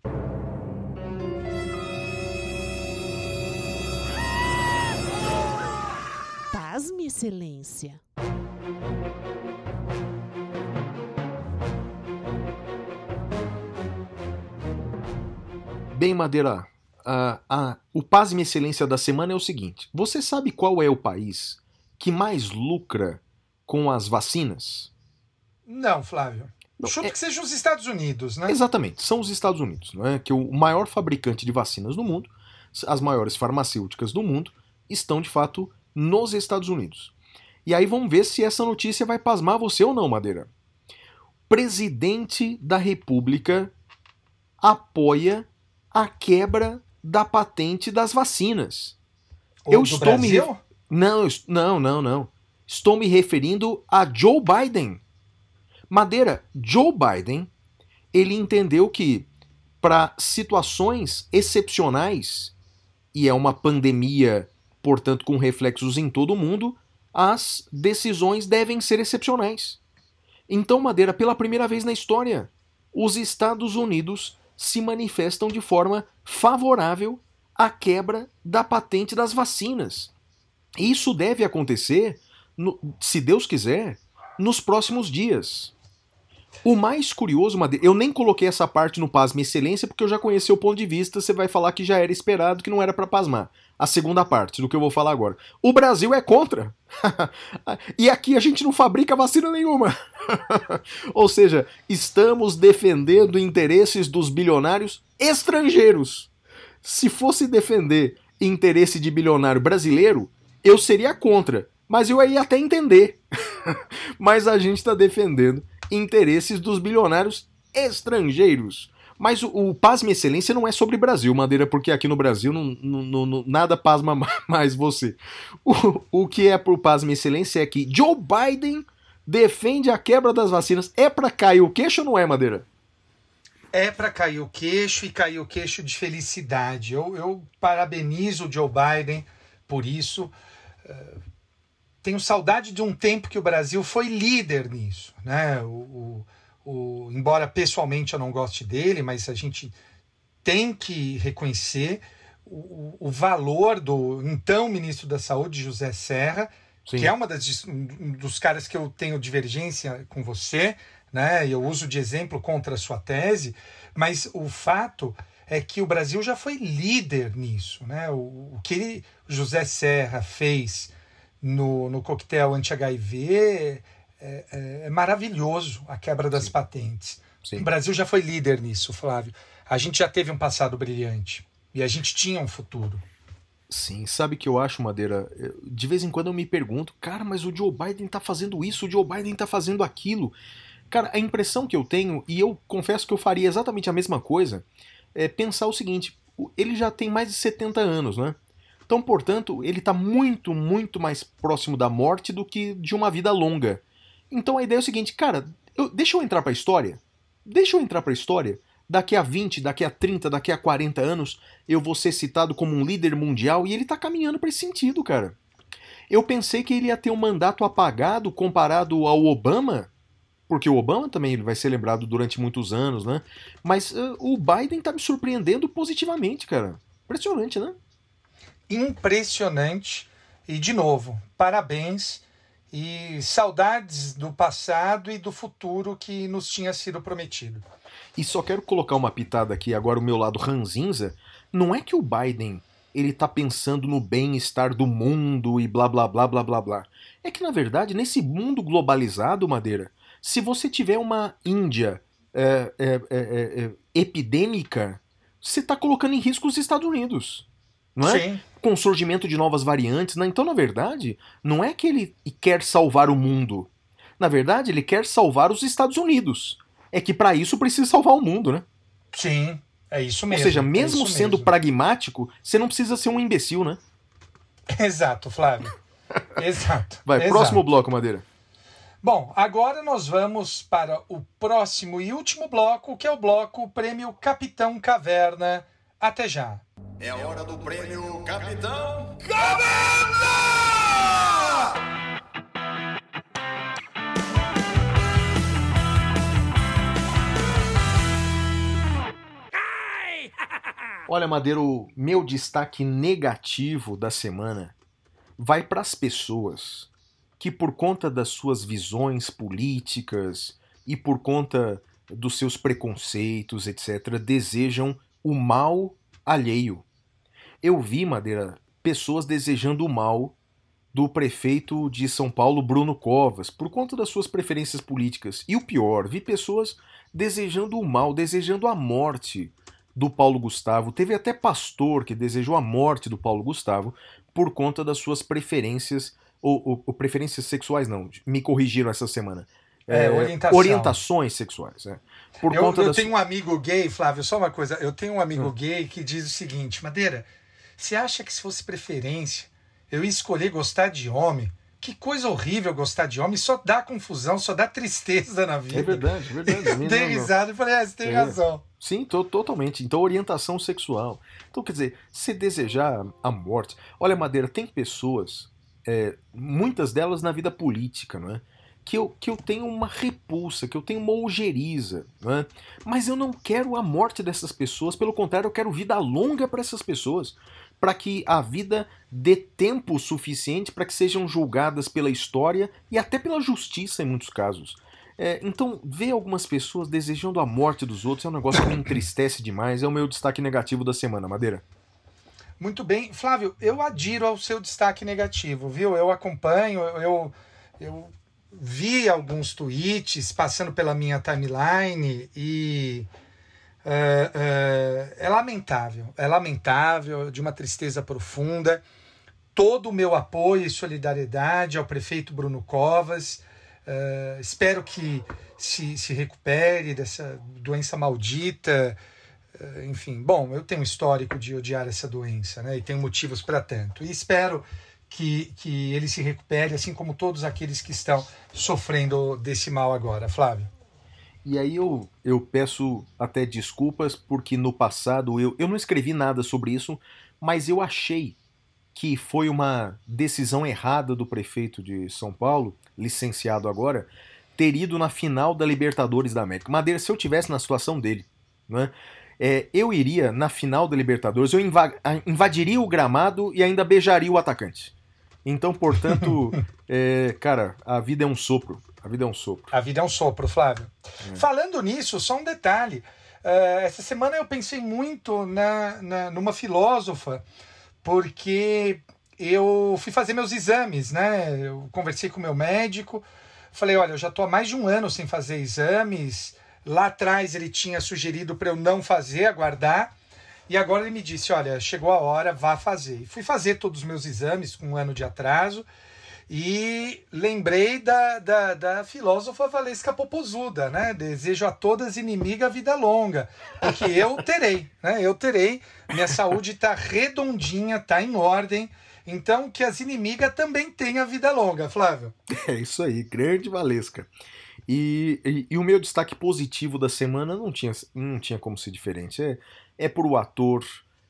Pasme, Excelência. Bem, Madeira, a, a, o Pasme Excelência da semana é o seguinte: você sabe qual é o país que mais lucra com as vacinas? Não, Flávio. Não, Chuto é- que seja os Estados Unidos, né? Exatamente, são os Estados Unidos, não é? que o maior fabricante de vacinas do mundo, as maiores farmacêuticas do mundo, estão de fato nos Estados Unidos. E aí vamos ver se essa notícia vai pasmar você ou não, Madeira. Presidente da República apoia a quebra da patente das vacinas. Ou eu estou me Brasil? Não, eu est- não, não, não. Estou me referindo a Joe Biden. Madeira, Joe Biden, ele entendeu que para situações excepcionais, e é uma pandemia, portanto, com reflexos em todo o mundo, as decisões devem ser excepcionais. Então, Madeira, pela primeira vez na história, os Estados Unidos se manifestam de forma favorável à quebra da patente das vacinas. Isso deve acontecer, no- se Deus quiser, nos próximos dias. O mais curioso, eu nem coloquei essa parte no Pasme Excelência porque eu já conheci o ponto de vista, você vai falar que já era esperado, que não era pra pasmar. A segunda parte do que eu vou falar agora. O Brasil é contra. e aqui a gente não fabrica vacina nenhuma. Ou seja, estamos defendendo interesses dos bilionários estrangeiros. Se fosse defender interesse de bilionário brasileiro, eu seria contra. Mas eu ia até entender. Mas a gente está defendendo interesses dos bilionários estrangeiros. Mas o, o Pasma Excelência não é sobre Brasil, Madeira, porque aqui no Brasil não, não- não- nada pasma mais você. O, o que é pro Pasma Excelência é que Joe Biden defende a quebra das vacinas. É pra cair o queixo ou não é, Madeira? É para cair o queixo e cair o queixo de felicidade. Eu, eu parabenizo o Joe Biden por isso. Eh, Tenho saudade de um tempo que o Brasil foi líder nisso. Né? O, o- o- embora pessoalmente eu não goste dele, mas a gente tem que reconhecer o, o- valor do então ministro da Saúde, José Serra, Sim. que é uma das, um dos caras que eu tenho divergência com você, né? Eu uso de exemplo contra a sua tese, mas o fato é que o Brasil já foi líder nisso, né? O, o que ele, José Serra fez no, no coquetel anti-HIV é, é- é maravilhoso, a quebra das patentes. Sim. O Brasil já foi líder nisso, Flávio. A gente já teve um passado brilhante e a gente tinha um futuro. Sim, sabe o que eu acho, Madeira? De vez em quando eu me pergunto, cara, mas o Joe Biden tá fazendo isso, o Joe Biden tá fazendo aquilo. Cara, a impressão que eu tenho, e eu confesso que eu faria exatamente a mesma coisa, é pensar o seguinte: ele já tem mais de 70 anos, né? Então, portanto, ele tá muito, muito mais próximo da morte do que de uma vida longa. Então a ideia é o seguinte, cara, eu- deixa eu entrar pra história. Deixa eu entrar pra história. Daqui a 20, daqui a 30, daqui a 40 anos, eu vou ser citado como um líder mundial e ele tá caminhando pra esse sentido, cara. Eu pensei que ele ia ter um mandato apagado comparado ao Obama, porque o Obama também vai ser lembrado durante muitos anos, né? Mas eh, o Biden tá me surpreendendo positivamente, cara. Impressionante, né? Impressionante. E, de novo, parabéns e saudades do passado e do futuro que nos tinha sido prometido. E só quero colocar uma pitada aqui agora o meu lado ranzinza. Não é que o Biden ele tá pensando no bem-estar do mundo e blá blá blá blá blá blá. É que na verdade nesse mundo globalizado, Madeira, se você tiver uma Índia é, é, é, é, é, epidêmica, você tá colocando em risco os Estados Unidos, não é? Sim, Com o surgimento de novas variantes, né? Então na verdade não é que ele quer salvar o mundo. Na verdade ele quer salvar os Estados Unidos. É que para isso precisa salvar o mundo, né? sim, é isso Ou mesmo. seja, é mesmo isso sendo mesmo. pragmático, você não precisa ser um imbecil, né? Exato, Flávio. Exato. Vai, exato. próximo bloco, Madeira. Bom, agora nós vamos para o próximo e último bloco, que é o bloco Prêmio Capitão Caverna. Até já. É a hora do prêmio Capitão Olha, Madeira, o meu destaque negativo da semana vai para as pessoas que, por conta das suas visões políticas e por conta dos seus preconceitos, etc., desejam o mal alheio. Eu vi, Madeira, pessoas desejando o mal do prefeito de São Paulo, Bruno Covas, por conta das suas preferências políticas. E o pior, vi pessoas desejando o mal, desejando a morte do Paulo Gustavo. Teve até pastor que desejou a morte do Paulo Gustavo por conta das suas preferências, ou, ou- ou preferências sexuais, não, me corrigiram essa semana. É, orientação. orientações sexuais, é. Por Eu, conta eu das... tenho um amigo gay, Flávio, só uma coisa. Eu tenho um amigo Hum. gay que diz o seguinte: Madeira, você acha que se fosse preferência, eu ia escolher gostar de homem? Que coisa horrível gostar de homem, só dá confusão, só dá tristeza na vida. É verdade, é verdade. Eu dei risada e falei, ah, você tem É. razão. Sim, to- totalmente. Então, orientação sexual. Então, quer dizer, se desejar a morte. Olha, Madeira, tem pessoas, é, muitas delas na vida política, não é? Que eu, que eu tenho uma repulsa, que eu tenho uma ojeriza, não é? Mas eu não quero a morte dessas pessoas, pelo contrário, eu quero vida longa para essas pessoas, para que a vida dê tempo suficiente para que sejam julgadas pela história e até pela justiça em muitos casos. É, então, ver algumas pessoas desejando a morte dos outros é um negócio que me entristece demais. É o meu destaque negativo da semana, Madeira. Muito bem. Flávio, eu adiro ao seu destaque negativo, viu? Eu acompanho, eu, eu vi alguns tweets passando pela minha timeline e é, é, é lamentável. É lamentável, de uma tristeza profunda. Todo o meu apoio e solidariedade ao prefeito Bruno Covas. É, espero que se, se recupere dessa doença maldita. Enfim, bom, eu tenho um histórico de odiar essa doença, né? E tenho motivos para tanto. E espero que, que ele se recupere, assim como todos aqueles que estão sofrendo desse mal agora. Flávio. E aí eu, eu peço até desculpas, porque no passado eu, eu não escrevi nada sobre isso, mas eu achei que foi uma decisão errada do prefeito de São Paulo, licenciado agora, ter ido na final da Libertadores da América. Madeira, se eu tivesse na situação dele, né, é, eu iria na final da Libertadores, eu inva invadiria o gramado e ainda beijaria o atacante. Então, portanto, é, cara, a vida é um sopro. A vida é um sopro. A vida é um sopro, Flávio. É. Falando nisso, só um detalhe. Uh, essa semana eu pensei muito na, na, numa filósofa, porque eu fui fazer meus exames, né? Eu conversei com o meu médico, falei, olha, eu já estou há mais de um ano sem fazer exames. Lá atrás ele tinha sugerido para eu não fazer, aguardar. E agora ele me disse: olha, chegou a hora, vá fazer. E fui fazer todos os meus exames com um ano de atraso. E lembrei da, da, da filósofa Valesca Popozuda, né? Desejo a todas inimiga vida longa. Porque eu terei, né? Eu terei. Minha saúde está redondinha, está em ordem. Então, que as inimigas também tenham vida longa, Flávio. É isso aí, grande Valesca. E, e, e o meu destaque positivo da semana não tinha, não tinha como ser diferente. É, é por ator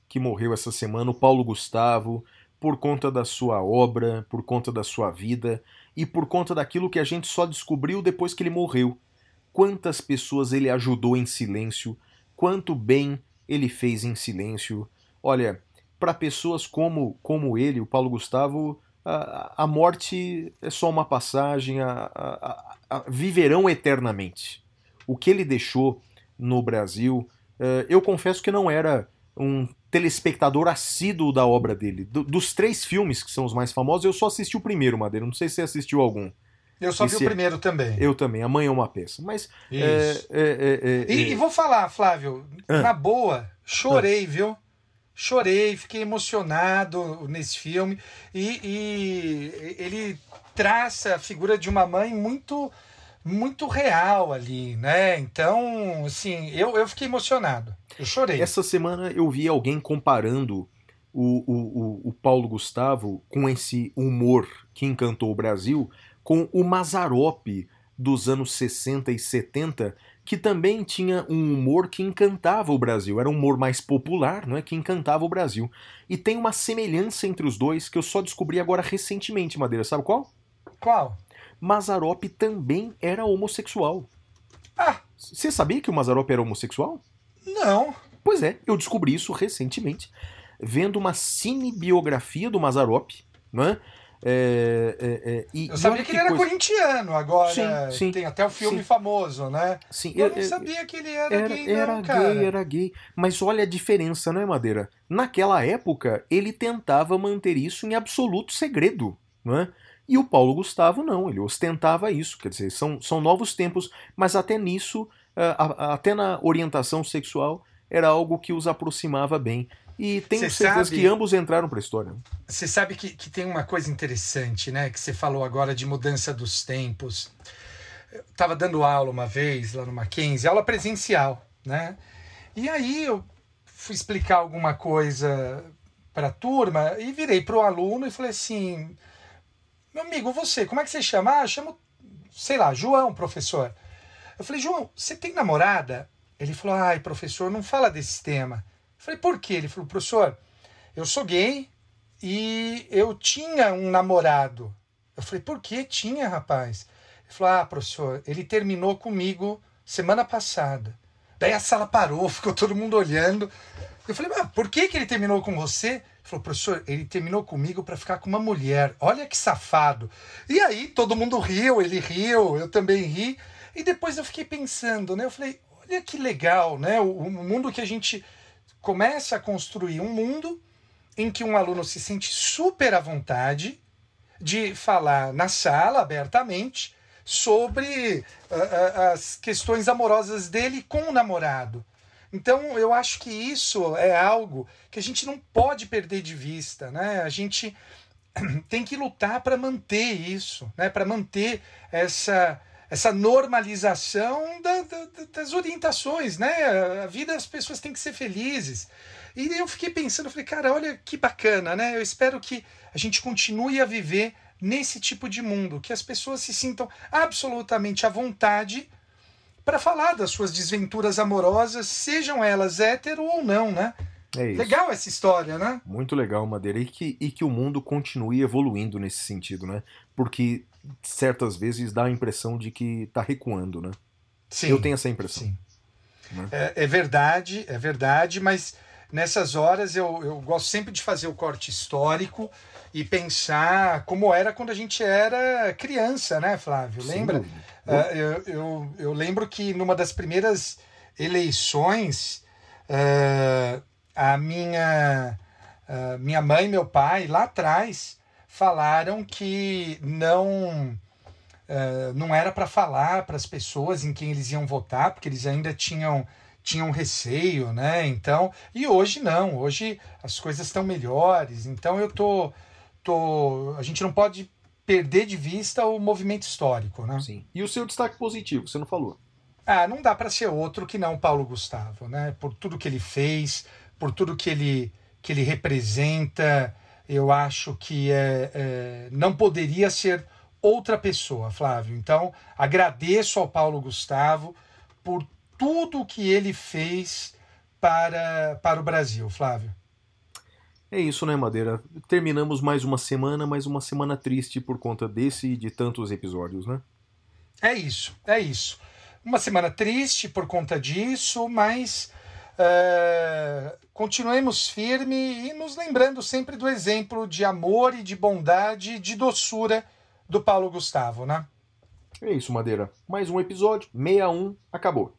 que morreu essa semana, o Paulo Gustavo, por conta da sua obra, por conta da sua vida e por conta daquilo que a gente só descobriu depois que ele morreu. Quantas pessoas ele ajudou em silêncio, quanto bem ele fez em silêncio. Olha, para pessoas como, como ele, o Paulo Gustavo, a, a morte é só uma passagem, a, a, a, viverão eternamente. O que ele deixou no Brasil, eu confesso que não era um telespectador assíduo da obra dele. Do, dos três filmes que são os mais famosos, eu só assisti o primeiro, Madeira. Não sei se você assistiu algum. Eu só Esse vi é- o primeiro também. Eu também. Amanhã é uma peça. Mas. Isso. é, é, é, é, E, e vou falar, Flávio, Ah. na boa, chorei, viu? Chorei, fiquei emocionado nesse filme. E, e ele traça a figura de uma mãe muito muito real ali, né? Então, assim, eu, eu fiquei emocionado. Eu chorei. Essa semana eu vi alguém comparando o, o, o, o Paulo Gustavo com esse humor que encantou o Brasil com o Mazzaropi dos anos 60 e 70, que também tinha um humor que encantava o Brasil. Era um humor mais popular, não é? Que encantava o Brasil. E tem uma semelhança entre os dois que eu só descobri agora recentemente, Madeira. Sabe qual? Qual? Mazzaropi também era homossexual. Ah, Você sabia que o Mazzaropi era homossexual? não. Pois é, eu descobri isso recentemente, vendo uma cinebiografia do Mazzaropi, não é? É, é, é, e, Eu sabia que ele era coisa- corintiano, agora Sim, sim, tem até o filme sim. famoso, né? Sim, Eu eu- não eu- sabia que ele era, era, gay, não, era cara. gay, era gay. Mas olha a diferença, não é, Madeira? Naquela época, ele tentava manter isso em absoluto segredo, não é? E o Paulo Gustavo não, ele ostentava isso. Quer dizer, são, são novos tempos, mas até nisso, a- a- até na orientação sexual, era algo que os aproximava bem. E tenho Cê certeza sabe- que ambos entraram para a história. Você sabe que, que tem uma coisa interessante, né? Que você falou agora de mudança dos tempos. Eu estava dando aula uma vez lá no Mackenzie, aula presencial, né? E aí eu fui explicar alguma coisa para a turma e virei para o aluno e falei assim: Meu amigo, você, como é que você chama? Ah, chamo, sei lá, João, professor. Eu falei: João, você tem namorada? Ele falou: Ai, professor, não fala desse tema. Eu falei: Por quê? Ele falou: Professor, eu sou gay, e eu tinha um namorado. Eu falei, por que tinha, rapaz? Ele falou, ah, professor, ele terminou comigo semana passada. Daí a sala parou, ficou todo mundo olhando. Eu falei, mas por que, que ele terminou com você? Falou, professor, ele terminou comigo para ficar com uma mulher. Olha que safado. E aí todo mundo riu, ele riu, eu também ri. E depois eu fiquei pensando, né? Eu falei, olha que legal, né? O, o mundo que a gente começa a construir um mundo em que um aluno se sente super à vontade de falar na sala abertamente sobre ah, ah, as questões amorosas dele com o namorado. Então eu acho que isso é algo que a gente não pode perder de vista, né? A gente tem que lutar para manter isso, né? Para manter essa essa normalização da- da- das orientações, né? A vida das pessoas tem que ser felizes. E eu fiquei pensando, falei, cara, olha que bacana, né? Eu espero que a gente continue a viver nesse tipo de mundo, que as pessoas se sintam absolutamente à vontade para falar das suas desventuras amorosas, sejam elas hétero ou não, né? É isso. Legal essa história, né? Muito legal, Madeira. E que, e que o mundo continue evoluindo nesse sentido, né? Porque certas vezes dá a impressão de que tá recuando, né? Sim. Eu tenho essa impressão. Sim. Né? É, é verdade, é verdade, mas nessas horas eu, eu gosto sempre de fazer o corte histórico e pensar como era quando a gente era criança, né, Flávio? Lembra? dúvida. Ah, eu, eu, eu lembro que numa das primeiras eleições, ah, a minha, ah, minha mãe e meu pai, lá atrás, falaram que não. não era para falar para as pessoas em quem eles iam votar, porque eles ainda tinham tinham receio, né? Então, e hoje não, hoje as coisas estão melhores. Então eu tô, tô, a gente não pode perder de vista o movimento histórico, né? Sim. E o seu destaque positivo, você não falou. Ah, não dá para ser outro que não Paulo Gustavo, né? Por tudo que ele fez, por tudo que ele, que ele representa, eu acho que é, é, não poderia ser outra pessoa, Flávio. Então, agradeço ao Paulo Gustavo por tudo que ele fez para, para o Brasil, Flávio. É isso, né, Madeira? Terminamos mais uma semana, mais uma semana triste por conta desse e de tantos episódios, né? É isso, é isso. Uma semana triste por conta disso, mas é, continuemos firme e nos lembrando sempre do exemplo de amor e de bondade, de doçura do Paulo Gustavo, né? É isso, Madeira. Mais um episódio, 61, acabou.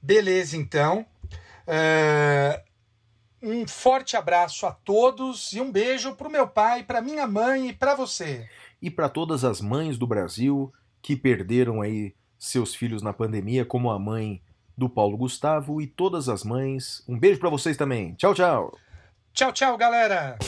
Beleza, então. É, um forte abraço a todos e um beijo para o meu pai, para minha mãe e para você. E para todas as mães do Brasil que perderam aí seus filhos na pandemia, como a mãe do Paulo Gustavo e todas as mães, um beijo para vocês também. Tchau, tchau. Tchau, tchau, galera!